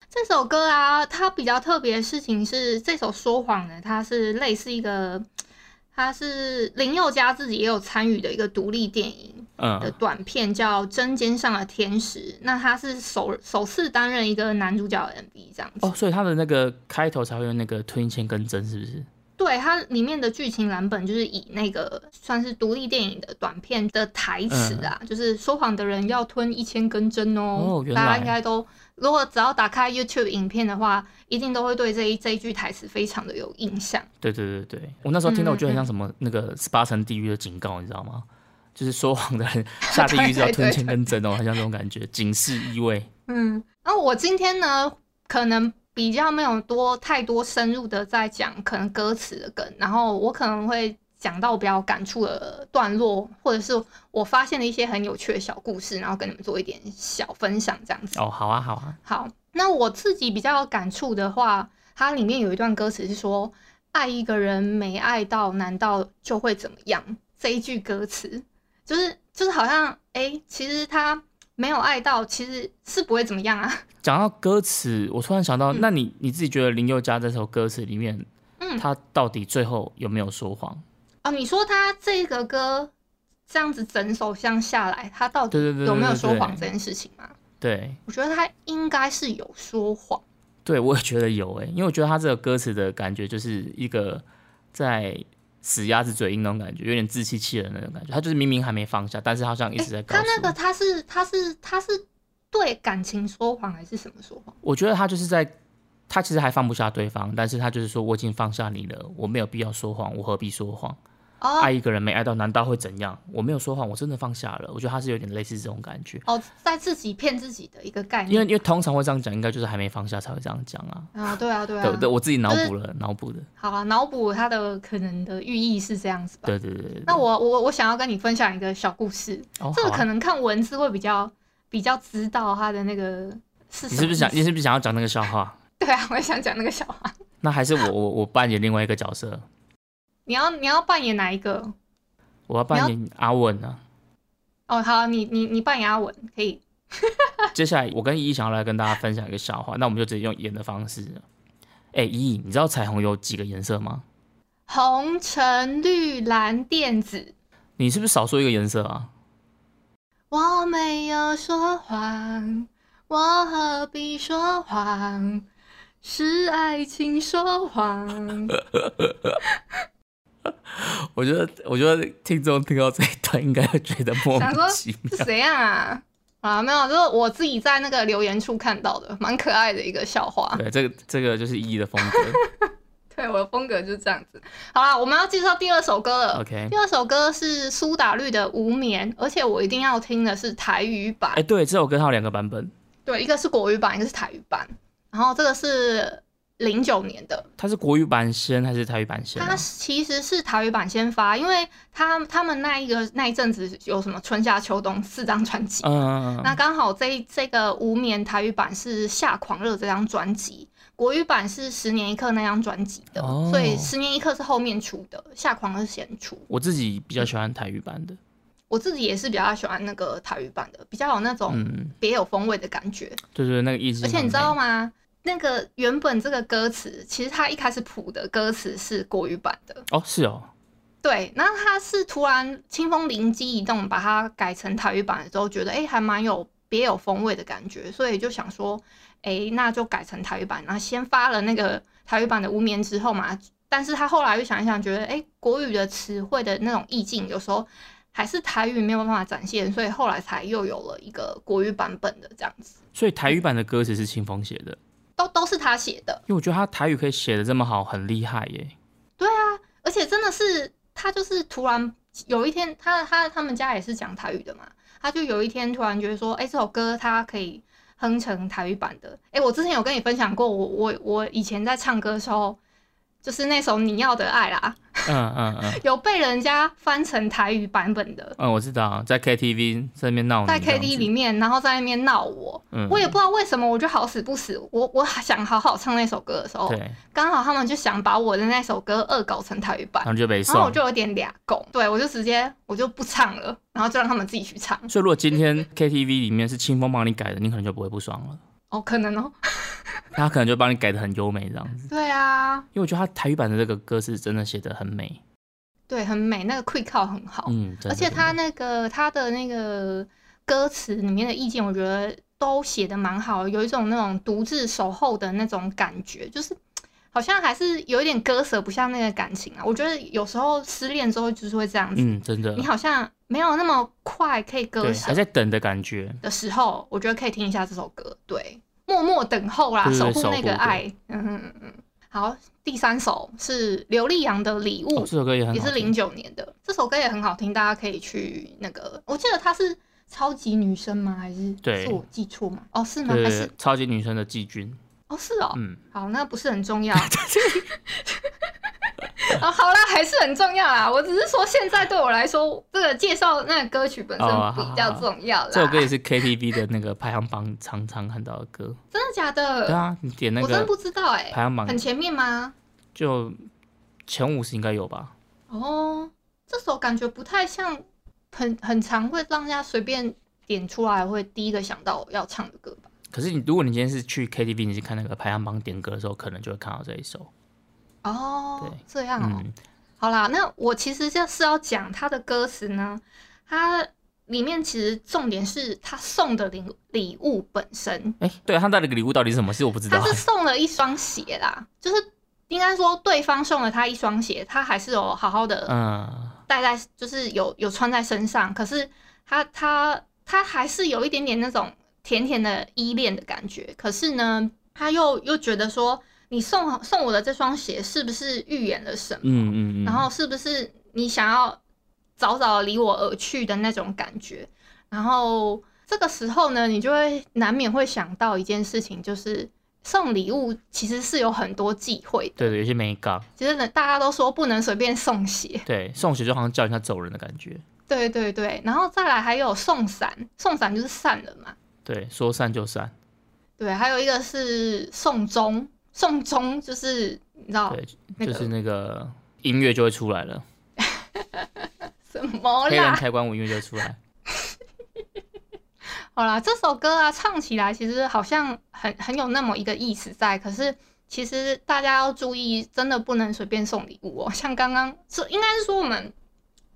这首歌啊，它比较特别的事情是，这首《说谎》呢，它是类似一个，它是林宥嘉自己也有参与的一个独立电影的嗯，短片，叫《针尖上的天使》。那他是首首次担任一个男主角的 MV 这样子。哦，所以他的那个开头才会用那个吞签跟针，是不是？对，它里面的剧情蓝本就是以那个算是独立电影的短片的台词啊，就是说谎的人要吞一千根针哦。大家应该都如果只要打开 YouTube 影片的话，一定都会对这一这一句台词非常的有印象。对对对对，我那时候听到，我觉得很嗯像什么那个十八层地狱的警告，你知道吗？就是说谎的人下地狱是要吞钱跟针哦，好像这种感觉，警示意味。嗯，然后我今天呢，可能比较没有多太多深入的在讲可能歌词的梗，然后我可能会讲到比较感触的段落，或者是我发现了一些很有趣的小故事，然后跟你们做一点小分享这样子。哦，好啊好啊，好，那我自己比较有感触的话，它里面有一段歌词是说：“爱一个人没爱到，难道就会怎么样？”这一句歌词就是就是好像哎、诶其实他没有爱到，其实是不会怎么样啊。讲到歌词，我突然想到，嗯那你你自己觉得林宥嘉这首歌词里面，嗯他到底最后有没有说谎？哦，你说他这个歌这样子整首像下来，他到底有没有说谎这件事情吗？对我觉得他应该是有说谎。对，我也觉得有诶，因为我觉得他这个歌词的感觉就是一个在死鸭子嘴硬那种感觉，有点自欺欺人那种感觉。他就是明明还没放下，但是好像一直在他那个他是他是他是对感情说谎还是什么说谎？我觉得他就是在，他其实还放不下对方，但是他就是说我已经放下你了，我没有必要说谎，我何必说谎？哦爱一个人没爱到，难道会怎样？我没有说谎，我真的放下了。我觉得他是有点类似这种感觉，哦，在自己骗自己的一个概念因为念。因为通常会这样讲，应该就是还没放下才会这样讲啊。啊，对啊，对啊。对对，我自己脑补了，脑补的。好啊，脑补它的可能的寓意是这样子吧。对对对对对。那我我我想要跟你分享一个小故事，哦这个可能看文字会比较比较知道它的那个是什么你是不是想你是不是想要讲那个笑话？对啊，我也想讲那个笑话。那还是我我我扮演另外一个角色，你要你要扮演哪一个？我要扮演阿文啊。哦，好，你你你扮演阿文可以。接下来我跟依依想要来跟大家分享一个笑话，那我们就直接用演的方式。哎，依依，你知道彩虹有几个颜色吗？红橙绿蓝靛紫，你是不是少说一个颜色啊？我没有说谎，我何必说谎？是爱情说谎。我觉得，我觉得听众听到这一段应该会觉得莫名其妙。是怎样啊？啊，没有，就是我自己在那个留言处看到的，蛮可爱的一个笑话。对，这个这个就是依依的风格。对，我的风格就是这样子。好啦，我们要介绍第二首歌了。OK，第二首歌是苏打绿的《无眠》，而且我一定要听的是台语版。哎，对，这首歌它有两个版本，对，一个是国语版，一个是台语版。然后这个是零九年的，它是国语版先还是台语版先、它啊？其实是台语版先发，因为他他们那一个那一阵子有什么春夏秋冬四张专辑，嗯，那刚好这这个无眠台语版是夏狂热这张专辑，国语版是十年一刻那张专辑的，哦所以十年一刻是后面出的，夏狂热先出。我自己比较喜欢台语版的。我自己也是比较喜欢那个台语版的，比较有那种嗯，别有风味的感觉。对对，那个意思。而且你知道？吗？那个原本这个歌词，其实他一开始谱的歌词是国语版的，哦，是哦，对。然后它是突然清风灵机一动，把它改成台语版的时候，觉得哎、诶还蛮有别有风味的感觉，所以就想说，哎、那就改成台语版。然后先发了那个台语版的《无眠》之后嘛，但是他后来又想一想，觉得哎、诶国语的词汇的那种意境，有时候还是台语没有办法展现，所以后来才又有了一个国语版本的这样子，所以台语版的歌词是清风写的，都都是他写的。因为我觉得他台语可以写的这么好，很厉害耶。对啊而且真的是他就是突然有一天，他他他们家也是讲台语的嘛，他就有一天突然觉得说，哎、这首歌他可以哼成台语版的。哎、我之前有跟你分享过，我我我以前在唱歌的时候，就是那首《你要的爱》啦，嗯嗯嗯。有被人家翻成台语版本的，嗯，我知道，在 KTV 在那边闹在 KTV 里面，然后在那边闹我。嗯，我也不知道为什么，我就好死不死，我我想好好唱那首歌的时候，对，刚好他们就想把我的那首歌恶搞成台语版。然，后就被然后我。就有点俩拱，对我就直接我就不唱了，然后就让他们自己去唱。所以如果今天 KTV 里面是清风帮你改的，你可能就不会不爽了。哦，可能哦，他可能就帮你改的很优美这样子。对啊，因为我觉得他台语版的这个歌是真的写的很美，对，很美，那个 quick call 很好，嗯，而且他那个他的。那个歌词里面的意见，我觉得都写的蛮好的，有一种那种独自守候的那种感觉，就是好像还是有一点割舍不下那个感情啊。我觉得有时候失恋之后就是会这样子，嗯，真的。你，好像没有那么快可以割对，舍还在等的感觉，的时候，我觉得可以听一下这首歌，对，默默等候啦，守护那个爱，嗯嗯嗯嗯。好，第三首是刘力扬的《礼物哦，》，这首歌也也是零九年的，这首歌也很好听，大家可以去那个，我记得她是超级女生吗？还是对是我记错吗？哦，是吗？还是超级女生的季军，哦是哦，嗯，好，那不是很重要。哦，好啦，还是很重要啦。我只是说，现在对我来说，这个介绍那个歌曲本身比较重要啦。这首歌也是 KTV 的那个排行榜常常看到的歌，真的假的？对啊，你点那个我真不知道哎、排行榜很前面吗？就前五十应该有吧？哦，这首感觉不太像很很常会让人家随便点出来会第一个想到要唱的歌吧？可是你如果你今天是去 KTV，你去看那个排行榜点歌的时候，可能就会看到这一首，哦对，这样哦。嗯，好啦，那我其实就是要讲他的歌词呢，他里面其实重点是他送的礼礼物本身，哎，对他带了个礼物到底是什么？其实我不知道他，是送了一双鞋啦，就是应该说对方送了他一双鞋，他还是有好好的嗯，戴在，就是有有穿在身上，可是他他他还是有一点点那种甜甜的依恋的感觉。可是呢，他又又觉得说，你送送我的这双鞋是不是预言了什么？嗯嗯嗯，然后是不是你想要早早离我而去的那种感觉？然后这个时候呢，你就会难免会想到一件事情，就是送礼物其实是有很多忌讳的。对对，有些没搞，其实呢，大家都说不能随便送鞋，对，送鞋就好像叫人家走人的感觉，对对对。然后再来还有送伞，送伞就是散了嘛。对，说散就散，对，还有一个是送钟，送钟就是你知道对，就是那个音乐就会出来了，什么黑人啦？开关舞音乐就会出来，好啦，这首歌啊，唱起来其实好像很很有那么一个意思在，可是其实大家要注意，真的不能随便送礼物哦。像刚刚是应该是说我们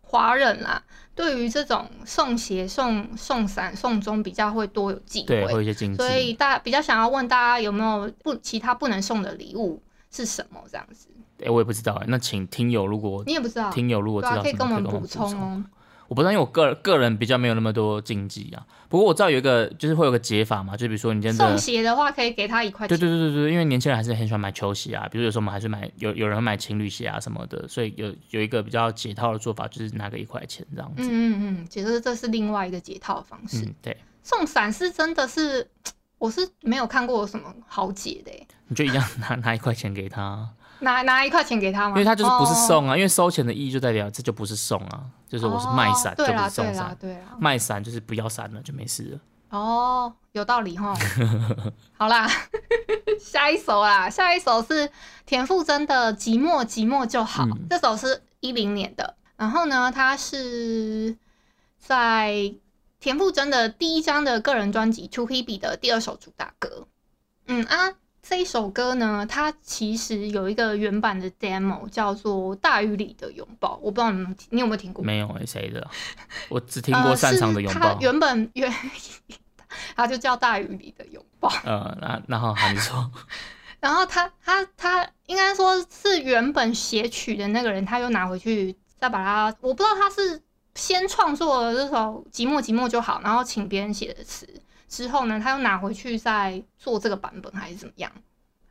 华人啦，对于这种送鞋、送送伞、送钟比较会多有忌对，会一些禁忌，所以大比较想要问大家有没有不其他不能送的礼物是什么这样子？哎，我也不知道哎，那请听友如果你也不知道，听友如果知对啊，可以道，可以跟我们补充充。哦。我不知道，因为我个个人比较没有那么多禁忌啊。不过我知道有一个，就是会有个解法嘛，就比如说你真的送鞋的话，可以给他一块对钱。对对对对，因为年轻人还是很喜欢买球鞋啊，比如有时候我们还是买有有人买情侣鞋啊什么的，所以有有一个比较解套的做法，就是拿个一块钱这样子。嗯嗯嗯，其实这是另外一个解套的方式。嗯，对，送伞是真的是，我是没有看过有什么好解的欸你就一样拿拿一块钱给他，拿拿一块钱给他吗？因为他就是不是哦，送啊，因为收钱的意义就代表这就不是送啊，就是我是卖伞，就不是送伞。对啦，卖伞就是不要伞了，就没事了。哦，有道理哈。好啦，下一首啦，下一首是田馥甄的《寂寞寂寞就好》，嗯这首是一零年的。然后呢，它是在田馥甄的第一张的个人专辑《To Hebe》的第二首主打歌。嗯啊，这一首歌呢，它其实有一个原版的 demo 叫做《大雨里的拥抱》，我不知道你们你有没有听过？没有诶、谁的啊？我只听过擅长的拥抱呃。原本原 它就叫《大雨里的拥抱》。呃，那然后好，你说，然后他他他应该说是原本写曲的那个人，他又拿回去再把它，我不知道他是先创作了这首《寂寞寂寞就好》，然后请别人写的词，之后呢，他又拿回去再做这个版本，还是怎么样？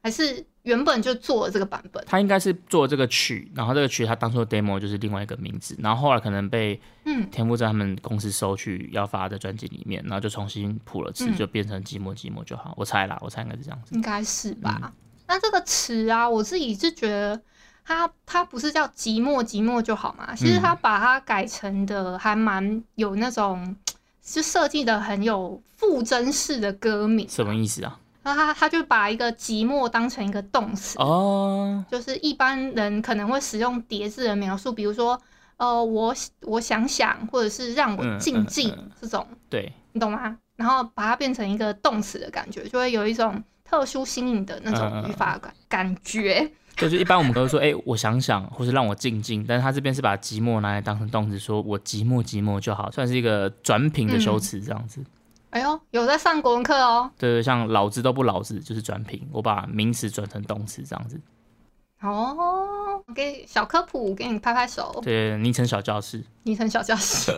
还是原本就做了这个版本？他应该是做这个曲，然后这个曲他当初的 demo 就是另外一个名字，然后后来可能被嗯，田馥甄他们公司收去要发的专辑里面，然后就重新谱了词，嗯就变成寂寞寂寞就好。我猜啦，我猜应该是这样子。应该是吧。嗯那这个词啊，我自己是觉得它它不是叫寂寞寂寞就好嘛，其实它把它改成的还蛮有那种，就设计的很有附真式的歌名。什么意思啊？然后他他就把一个寂寞当成一个动词，哦，就是一般人可能会使用叠字的描述，比如说呃我我想想，或者是让我静静、嗯这种，对，你懂吗？然后把它变成一个动词的感觉，就会有一种特殊新颖的那种嗯语法感感觉。就是一般我们都会说，哎、我想想，或是让我静静，但是他这边是把寂寞拿来当成动词，说我寂寞寂寞就好，算是一个转品的修辞这样子。哎呦，有在上国文课哦。对对，像老子都不老子就是转品，我把名词转成动词这样子。哦，给小科普，给你拍拍手，对，昵称小教室。昵称小教室。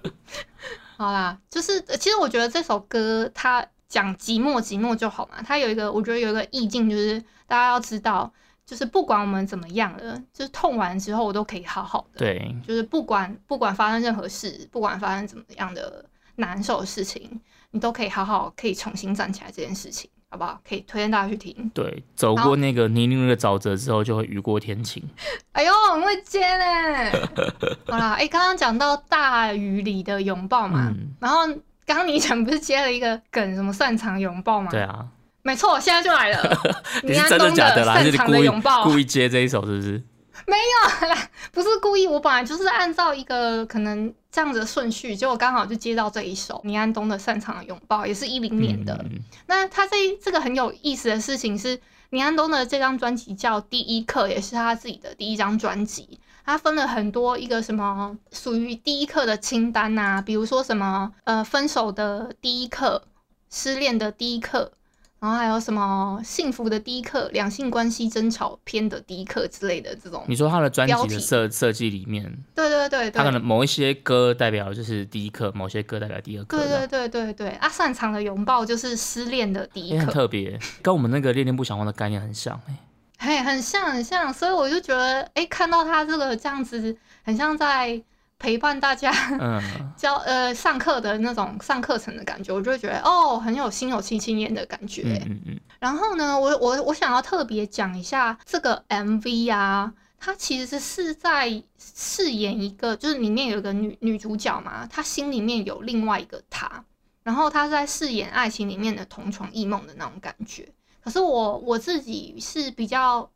好啦，就是呃其实我觉得这首歌它讲寂寞寂寞就好嘛，它有一个我觉得有一个意境，就是大家要知道，就是不管我们怎么样了，就是痛完之后我都可以好好的。对，就是不管不管发生任何事，不管发生怎么样的难受的事情，你都可以好好可以重新站起来这件事情，好不好？可以推荐大家去听。对，走过那个泥泞的沼泽之后，就会雨过天晴。哎呦，很会接呢。好啦，哎、刚刚讲到大雨里的拥抱嘛，嗯然后刚刚你讲不是接了一个梗，什么擅长拥抱吗？对，啊，没错，现在就来了。你是真的倪安东假的啦？还是擅长你故意的拥抱，故意接这一首是不是？没有不是故意，我本来就是按照一个可能这样子的顺序，结果刚好就接到这一首倪安东的擅长的拥抱，也是一零年的。嗯那他这这个很有意思的事情是，倪安东的这张专辑叫《第一课》，也是他自己的第一张专辑。他分了很多一个什么属于第一课的清单呐、比如说什么呃分手的第一课、失恋的第一课，然后还有什么幸福的第一课、两性关系争吵篇的第一课之类的这种。你说他的专辑的设设计里面，对对对对，他可能某一些歌代表就是第一课，某些歌代表第二课，对对对对对，啊，擅长的拥抱就是失恋的第一也很课。特别，跟我们那个恋恋不想忘的概念很像哎。嘿，很像很像，所以我就觉得，哎，看到他这个这样子，很像在陪伴大家嗯，教呃上课的那种上课程的感觉，我就会觉得哦，很有心有戚戚焉的感觉。嗯嗯嗯，然后呢，我我我想要特别讲一下这个 MV 啊，它其实是在饰演一个，就是里面有一个女女主角嘛，她心里面有另外一个她，然后她在饰演爱情里面的同床异梦的那种感觉。可是我我自己是比较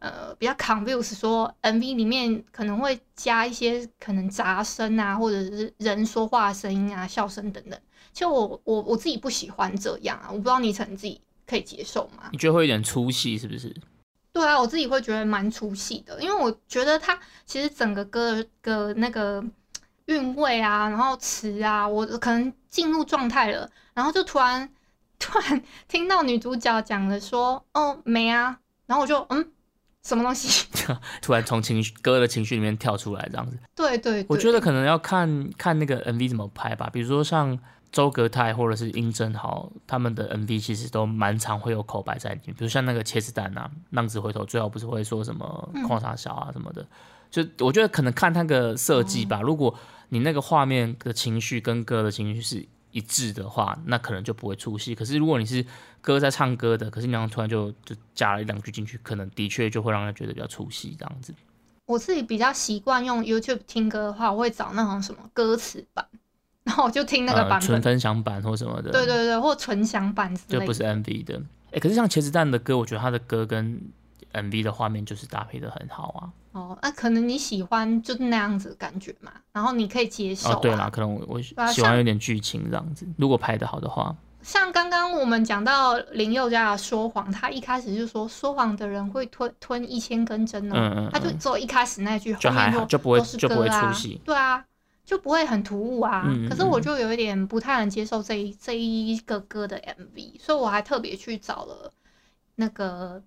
呃比较 confused，说 MV 里面可能会加一些可能杂声啊，或者是人说话的声音啊、笑声等等。其实我我我自己不喜欢这样啊，我不知道你成自己可以接受吗？你觉得会有点出戏是不是？对啊，我自己会觉得蛮出戏的，因为我觉得它其实整个歌的那个韵味啊，然后词啊，我可能进入状态了，然后就突然突然听到女主角讲了说，哦没啊，然后我就嗯什么东西？突然从情绪歌的情绪里面跳出来这样子，对对对，我觉得可能要看看那个 MV 怎么拍吧。比如说像周格泰或者是殷正豪他们的 MV，其实都蛮常会有口白在里面。比如像那个茄子蛋啊，浪子回头最后不是会说什么嗯矿沙小啊什么的，就我觉得可能看那个设计哦吧。如果你那个画面的情绪跟歌的情绪是一致的话，那可能就不会出戏。可是如果你是歌在唱歌的，可是你突然就就加了一两句进去，可能的确就会让人觉得比较出戏这样子。我自己比较习惯用 YouTube 听歌的话，我会找那种什么歌词版，然后我就听那个呃版本，纯分享版或什么的，对对对，或纯享版之类的。就不是 MV 的。哎、可是像茄子蛋的歌，我觉得他的歌跟 MV 的画面就是搭配的很好啊。哦，那、可能你喜欢就是那样子的感觉嘛，然后你可以接受、啊。哦，对啦，可能我我喜欢有点剧情这样子，如果拍的好的话，像刚刚我们讲到林宥嘉的说谎，他一开始就说说谎的人会吞吞一千根针哦，嗯嗯他就嗯只有一开始那句，就还好，后面就就不会就不会出戏。对啊，就不会很突兀啊。可是我就有一点不太能接受这一这一个歌的 MV，所以我还特别去找了那个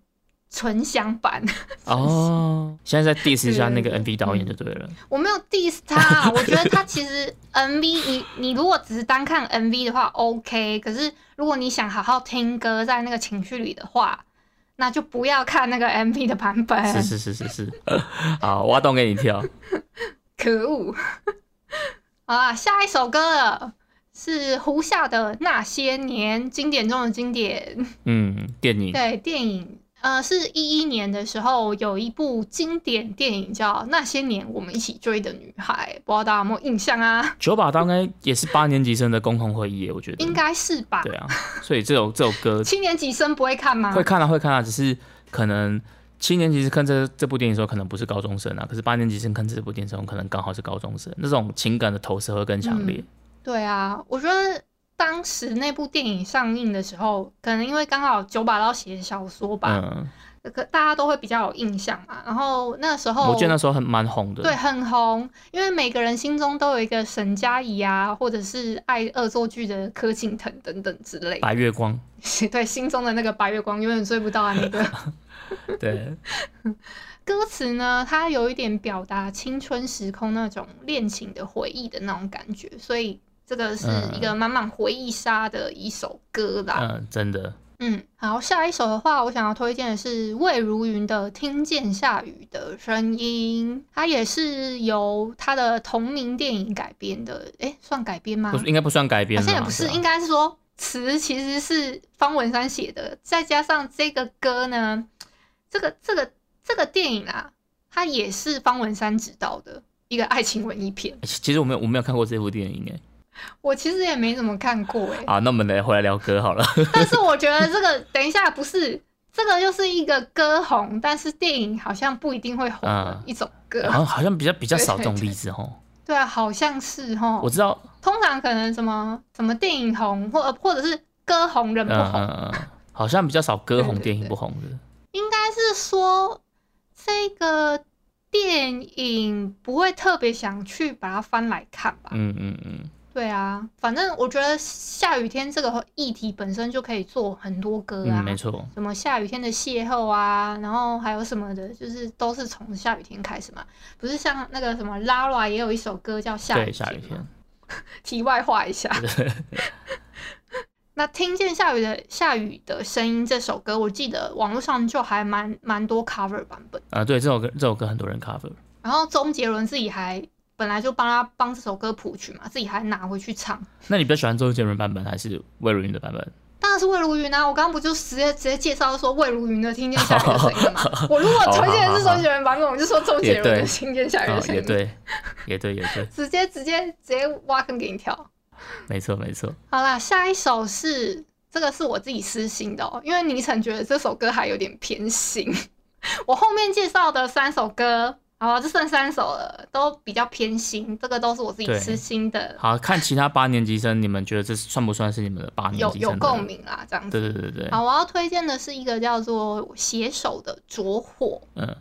纯享版。哦，现在在 diss 一下那个 MV 导演嗯就对了。我没有 diss 他，我觉得他其实 MV 你你如果只是单看 MV 的话 OK，可是如果你想好好听歌，在那个情绪里的话，那就不要看那个 MV 的版本。是是是是是，好，挖洞给你跳。可恶！好啦，下一首歌了，是胡夏的《那些年》，经典中的经典。嗯，电影对，电影，呃，是一一年的时候有一部经典电影叫《那些年我们一起追的女孩》，不知道大家有没有印象啊？九把刀应该也是八年级生的共同回忆，我觉得应该是吧？对啊，所以这首这首歌 七年级生不会看吗？会看啊会看啊，只是可能七年级是看这这部电影的时候，可能不是高中生啊，可是八年级生看这部电影的时候，可能刚好是高中生，那种情感的投射会更强烈。对啊，我觉得当时那部电影上映的时候，可能因为刚好九把刀写小说吧，嗯，可大家都会比较有印象嘛。然后那时候我记得那时候很蛮红的。对，很红，因为每个人心中都有一个沈佳宜啊，或者是爱恶作剧的柯景腾等等之类。白月光，对，心中的那个白月光永远追不到啊，那个。对，歌词呢，它有一点表达青春时空那种恋情的回忆的那种感觉，所以这个是一个满满回忆杀的一首歌啦。嗯，真的。嗯，好，下一首的话，我想要推荐的是魏如云的《听见下雨的声音》，它也是由他的同名电影改编的。诶，算改编吗？不，应该不算改编。好像也不是，应该是说词其实是方文山写的，再加上这个歌呢。这个这个这个电影啊，它也是方文山执导的一个爱情文艺片。其实我没有我没有看过这部电影哎，我其实也没怎么看过哎。好，那我们来回来聊歌好了。但是我觉得这个等一下不是这个，就是一个歌红，但是电影好像不一定会红的一种歌。好像好像比较比较少这种例子哦。对啊，好像是哦。我知道，通常可能什么什么电影红，或或者是歌红人不红，好像比较少歌红电影不红的。应该是说，这个电影不会特别想去把它翻来看吧？嗯嗯嗯，对啊，反正我觉得下雨天这个议题本身就可以做很多歌啊，没错，什么下雨天的邂逅啊，然后还有什么的，就是都是从下雨天开始嘛。不是像那个什么 Lara 也有一首歌叫下雨天。题外话一下。那听见下雨的下雨的声音这首歌，我记得网络上就还蛮蛮多 cover 版本啊。对，这首歌这首歌很多人 cover。然后周杰伦自己还本来就帮他帮这首歌谱曲嘛，自己还拿回去唱。那你比较喜欢周杰伦版本还是魏如云的版本？当然是魏如云啊！我刚刚不就直接直接介绍说魏如云的《听见下雨的声音》吗？我如果推荐的是周杰伦版本，我就说周杰伦的《听见下雨的声音》。也对，也对，也对。直接直接直接挖坑给你跳。没错，没错。好啦，下一首是这个是我自己私心的哦，因为倪晨觉得这首歌还有点偏心。我后面介绍的三首歌，好，就剩三首了，都比较偏心。这个都是我自己私心的。好看其他八年级生，你们觉得这算不算是你们的八年级生？有有共鸣啦，这样子。对对对对。好，我要推荐的是一个叫做携手的着火。嗯，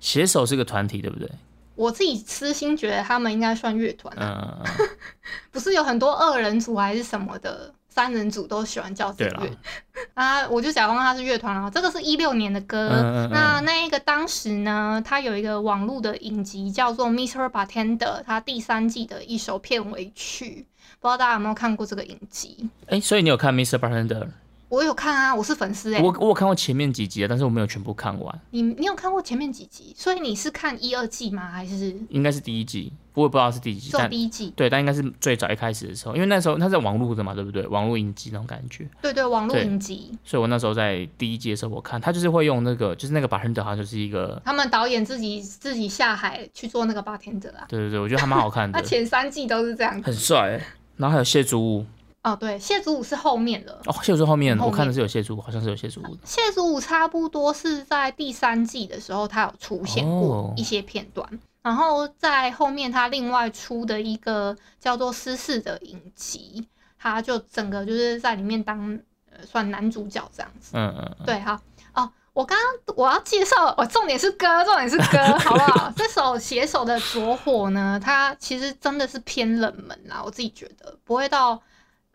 携手是个团体，对不对？我自己私心觉得他们应该算乐团，嗯 不是有很多二人组还是什么的，三人组都喜欢叫这个乐 啊，我就假装他是乐团了。这个是一六年的歌，那那一个当时呢，他有一个网络的影集叫做《Mr. Bartender》，他第三季的一首片尾曲，不知道大家有没有看过这个影集？哎，所以你有看《Mr. Bartender》？我有看啊，我是粉丝哎。我我有看过前面几集但是我没有全部看完。你你有看过前面几集？所以你是看一二季吗？还是应该是第一季？我也不知道是第几季。做第一季。对，但应该是最早一开始的时候，因为那时候他在网络的嘛，对不对？网络影集那种感觉。对对，网络影集。所以我那时候在第一季的时候，我看他就是会用那个，就是那个巴天德，好像就是一个。他们导演自己自己下海去做那个巴天德啊。对对对，我觉得还蛮好看的。他前三季都是这样。很帅。然后还有谢祖武。哦，对，谢祖武是后面的哦，谢祖武后面，我看的是有谢祖武，好像是有谢祖武的。谢祖武差不多是在第三季的时候，他有出现过一些片段，然后在后面他另外出的一个叫做《私事》的影集，他就整个就是在里面当呃算男主角这样子。嗯嗯，对，好哦，我刚刚我要介绍，我重点是歌，重点是歌，好不好？这首携手的着火呢，它其实真的是偏冷门啦，我自己觉得不会到。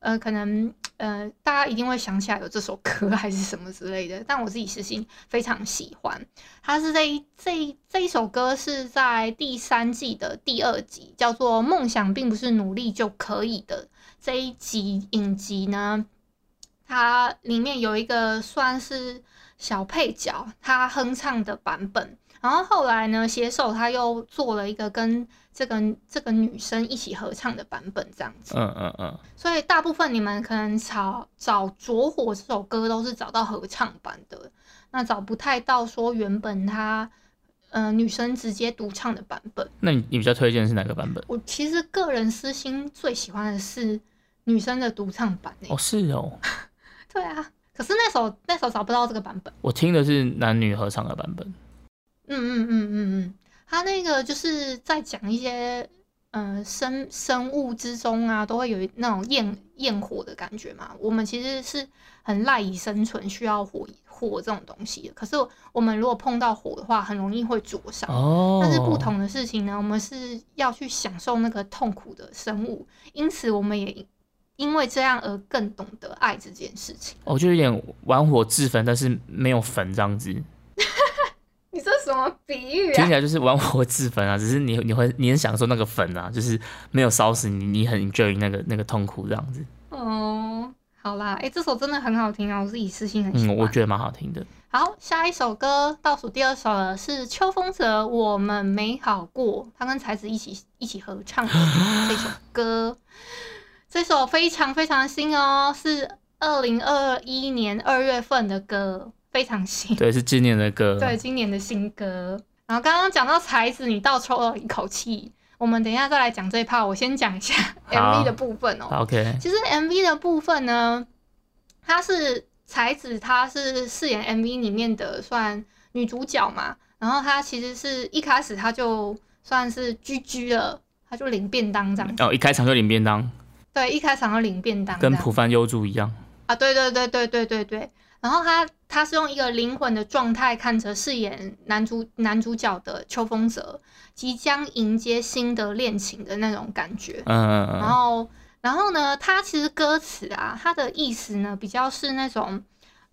呃，可能呃，大家一定会想起来有这首歌还是什么之类的，但我自己私心非常喜欢。它是这这这一首歌是在第三季的第二集，叫做《梦想并不是努力就可以的》这一集影集呢，它里面有一个算是小配角，他哼唱的版本。然后后来呢，携手他又做了一个跟这个这个女生一起合唱的版本，这样子。嗯嗯嗯。所以大部分你们可能找找着火这首歌都是找到合唱版的，那找不太到说原本他呃女生直接独唱的版本。那你你比较推荐是哪个版本？我其实个人私心最喜欢的是女生的独唱版。哦，是哦。对啊，可是那首那首找不到这个版本。我听的是男女合唱的版本。嗯嗯嗯嗯嗯，他那个就是在讲一些，呃生生物之中啊，都会有那种焰焰火的感觉嘛。我们其实是很赖以生存，需要火火这种东西的。可是我们如果碰到火的话，很容易会灼伤。哦，但是不同的事情呢，我们是要去享受那个痛苦的生物，因此我们也因为这样而更懂得爱这件事情。我就有点玩火自焚，但是没有焚这样子，你这什么比喻啊？听起来就是玩火自焚啊，只是你你会你很享受那个焚啊，就是没有烧死你，你很 enjoy 那个那个痛苦这样子。哦，好啦，哎、这首真的很好听啊，我自己私心很喜嗯，欢。我觉得蛮好听的。好，下一首歌倒数第二首了，是秋风者《我们美好过》，他跟才子一起一起合唱的这首歌。这首非常非常新哦，是二零二一年二月份的歌，非常新。对，是今年的歌。对，今年的新歌。然后刚刚讲到才子，你倒抽了一口气。我们等一下再来讲这一 part，我先讲一下 MV 的部分哦。，OK，其实 MV 的部分呢，它是才子，她是饰演 MV 里面的算女主角嘛。然后她其实是一开始她就算是居居了，她就领便当这样子。哦，一开场就领便当，对，一开场要领便当，跟浦饭优助一样。啊，对对对对对对对。然后他他是用一个灵魂的状态看着饰演男主男主角的秋风泽即将迎接新的恋情的那种感觉。嗯嗯然后然后呢，他其实歌词啊，他的意思呢比较是那种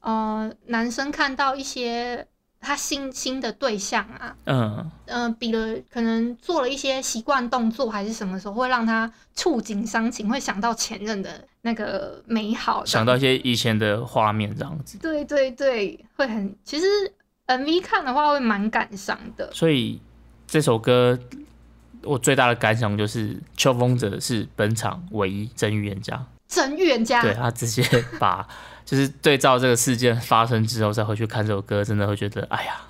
呃男生看到一些他新新的对象啊，嗯，呃，比了可能做了一些习惯动作还是什么时候会让他触景伤情，会想到前任的那个美好，想到一些以前的画面这样子。对对对，会很其实 MV 看的话会蛮感伤的。所以这首歌我最大的感想就是，秋风者是本场唯一真预言家。真预言家，对他直接把就是对照这个事件发生之后再回去看这首歌，真的会觉得哎呀，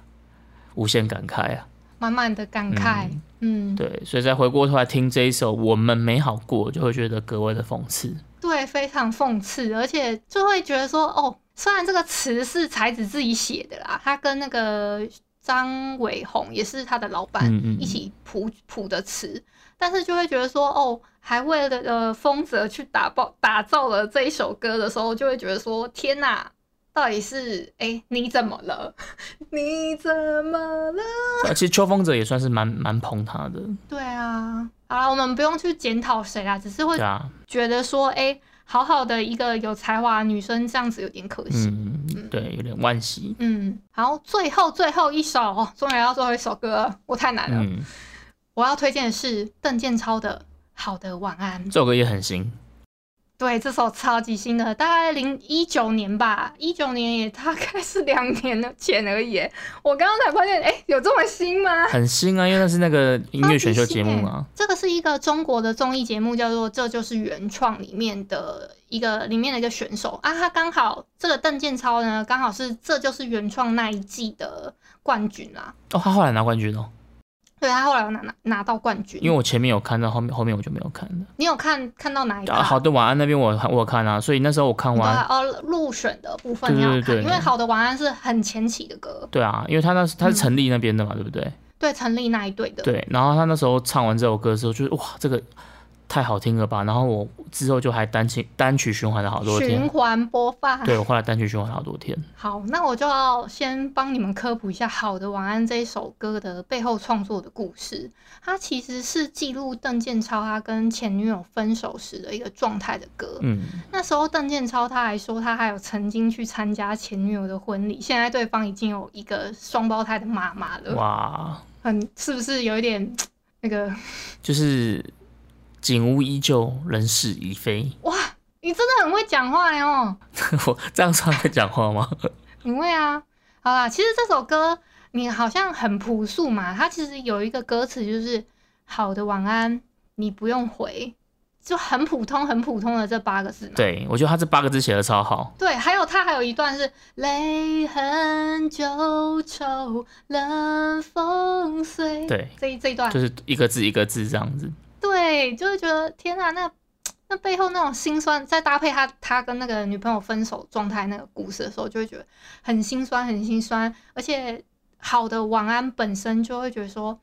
无限感慨啊。满满的感慨，嗯，对，所以再回过头来听这一首《我们没好过》，就会觉得格外的讽刺。对，非常讽刺，而且就会觉得说，哦，虽然这个词是才子自己写的啦，他跟那个张伟宏也是他的老板一起谱谱的词，但是就会觉得说，哦，还为了呃风泽去打爆打造了这一首歌的时候，就会觉得说，天哪！到底是哎、你怎么了？你怎么了？呃其实秋风者也算是蛮蛮捧他的，对啊，好了，我们不用去检讨谁啦，只是会觉得说，哎、好好的一个有才华的女生这样子有点可惜。嗯，对，有点惋惜。嗯，好，最后最后一首，哦终于来到最后一首歌了，我太难了。嗯，我要推荐的是邓建超的《好的晚安》。这首歌也很新，对，这首超级新的，大概零一九年吧，一九年也大概是两年的前而已。我刚刚才发现，哎、有这么新吗？很新啊，因为那是那个音乐选秀节目嘛。这个是一个中国的综艺节目，叫做《这就是原创》里面的一个里面的一个选手啊，他刚好这个邓建超呢，刚好是《这就是原创》那一季的冠军啦。哦，他后来拿冠军哦，对他后来有拿拿拿到冠军，因为我前面有看到，后面后面我就没有看了。你有看看到哪一个、啊，好的晚安那边我我有看啊，所以那时候我看完，哦，入选的部分你要看，对对因为《好的晚安》是很前期的歌，对啊，因为他那是他是成立那边的嘛，对不对？对陈立那一队的。对，然后他那时候唱完这首歌的时候，就是哇，这个太好听了吧！然后我之后就还单曲单曲循环了好多天循，环播放。对我后来单曲循环了好多天。好，那我就要先帮你们科普一下《好的晚安》这一首歌的背后创作的故事。它其实是记录邓建超他跟前女友分手时的一个状态的歌。嗯，那时候邓建超他还说他还有曾经去参加前女友的婚礼，现在对方已经有一个双胞胎的妈妈了。哇，很是不是有一点那个？就是景物依旧，人事已非。哇，你真的很会讲话哟！我这样算会讲话吗？你会啊？好啦，其实这首歌你好像很朴素嘛，它其实有一个歌词就是“好的晚安，你不用回”，就很普通、很普通的这八个字嘛。对，我觉得他这八个字写的超好。对，还有它还有一段是“泪痕旧愁，冷风碎”，对，这一这一段就是一个字一个字这样子。对，就会觉得天啊，那那背后那种心酸，再搭配他他跟那个女朋友分手状态那个故事的时候，就会觉得很心酸，很心酸。而且好的晚安本身就会觉得说，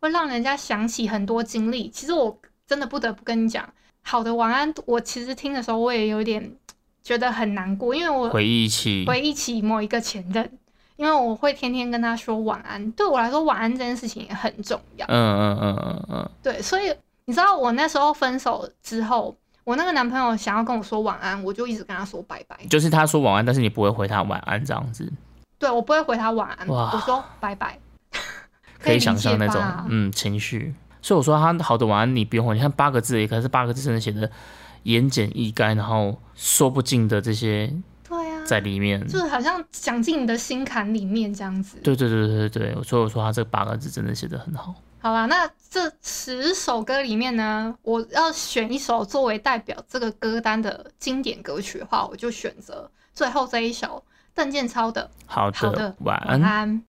会让人家想起很多经历。其实我真的不得不跟你讲，好的晚安，我其实听的时候我也有点觉得很难过，因为我回忆起回忆起某一个前任，因为我会天天跟他说晚安，对我来说晚安这件事情也很重要。嗯嗯嗯嗯嗯，对，所以你知道我那时候分手之后，我那个男朋友想要跟我说晚安，我就一直跟他说拜拜。就是他说晚安，但是你不会回他晚安这样子，对我不会回他晚安，我说拜拜。可以想象那种嗯情绪。所以我说他好的晚安你不用回，你看八个字，也可是八个字真的写的言简意赅，然后说不尽的这些对啊，在里面。就是好像讲进你的心坎里面这样子。对对对对对，所以我说他这八个字真的写的很好。好啦，那这十首歌里面呢，我要选一首作为代表这个歌单的经典歌曲的话，我就选择最后这一首邓建超的好《好的，晚安。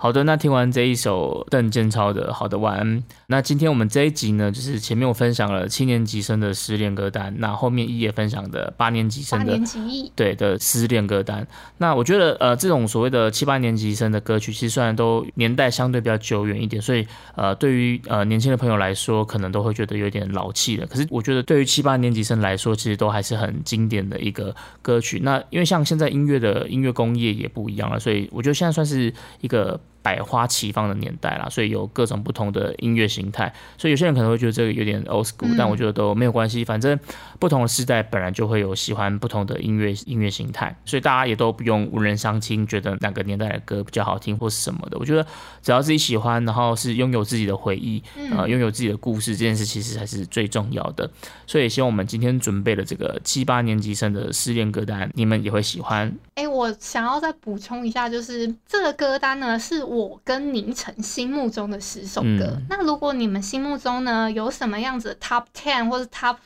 安》。好的，那听完这一首邓建超的《好的晚安》，那今天我们这一集呢，就是前面我分享了七年级生的失恋歌单，那后面一也分享的八年级生的年级，对的失恋歌单。那我觉得呃，这种所谓的七八年级生的歌曲，其实虽然都年代相对比较久远一点，所以呃，对于呃年轻的朋友来说，可能都会觉得有点老气了。可是我觉得对于七八年级生来说，其实都还是很经典的一个歌曲。那因为像现在音乐的音乐工业也不一样了，所以我觉得现在算是一个。百花齐放的年代啦，所以有各种不同的音乐形态，所以有些人可能会觉得这个有点 old school，、嗯但我觉得都没有关系，反正不同的时代本来就会有喜欢不同的音乐音乐形态，所以大家也都不用无人相亲，觉得哪个年代的歌比较好听或是什么的。我觉得只要自己喜欢，然后是拥有自己的回忆，呃，嗯，拥有自己的故事，这件事其实才是最重要的。所以希望我们今天准备的这个七八年级生的失恋歌单，你们也会喜欢。哎、我想要再补充一下，就是这个歌单呢，是我跟宁晨心目中的十首歌。嗯那如果你们心目中呢有什么样子的 top ten 或者 top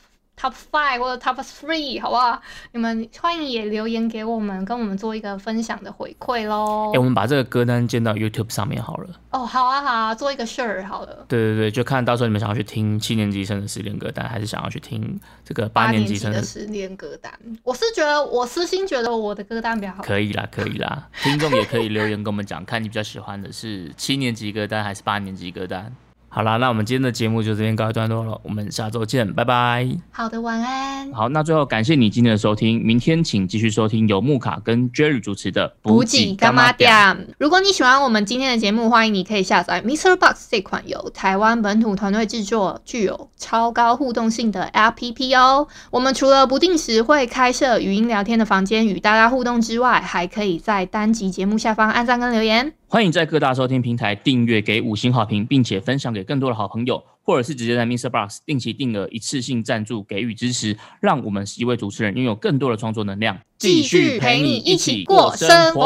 top five 或者 top three，好不好？你们欢迎也留言给我们，跟我们做一个分享的回馈喽哎、。我们把这个歌单建到 YouTube 上面好了。哦，好啊，好啊，做一个 share 好了。对对对，就看到时候你们想要去听七年级生的失恋歌单，还是想要去听这个八八年年级生的的失恋歌单，我是觉得我私心觉得我的歌单比较好。可以啦，可以啦，听众也可以留言跟我们讲，看你比较喜欢的是七年级歌单还是八年级歌单。好啦，那我们今天的节目就这边告一段落了，我们下周见，拜拜。好的，晚安。好，那最后感谢你今天的收听，明天请继续收听由木卡跟 Jerry 主持的补给干妈店。如果你喜欢我们今天的节目，欢迎你可以下载 Mr. Box 这款由台湾本土团队制作、具有超高互动性的 APP 哦。我们除了不定时会开设语音聊天的房间与大家互动之外，还可以在单集节目下方按赞跟留言。欢迎在各大收听平台订阅、给五星好评，并且分享给更多的好朋友，或者是直接在 Mr. Box 定期定额一次性赞助给予支持，让我们十一位主持人拥有更多的创作能量，继续陪你一起过生活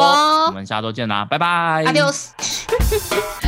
我们下周见啦，拜拜。Adios。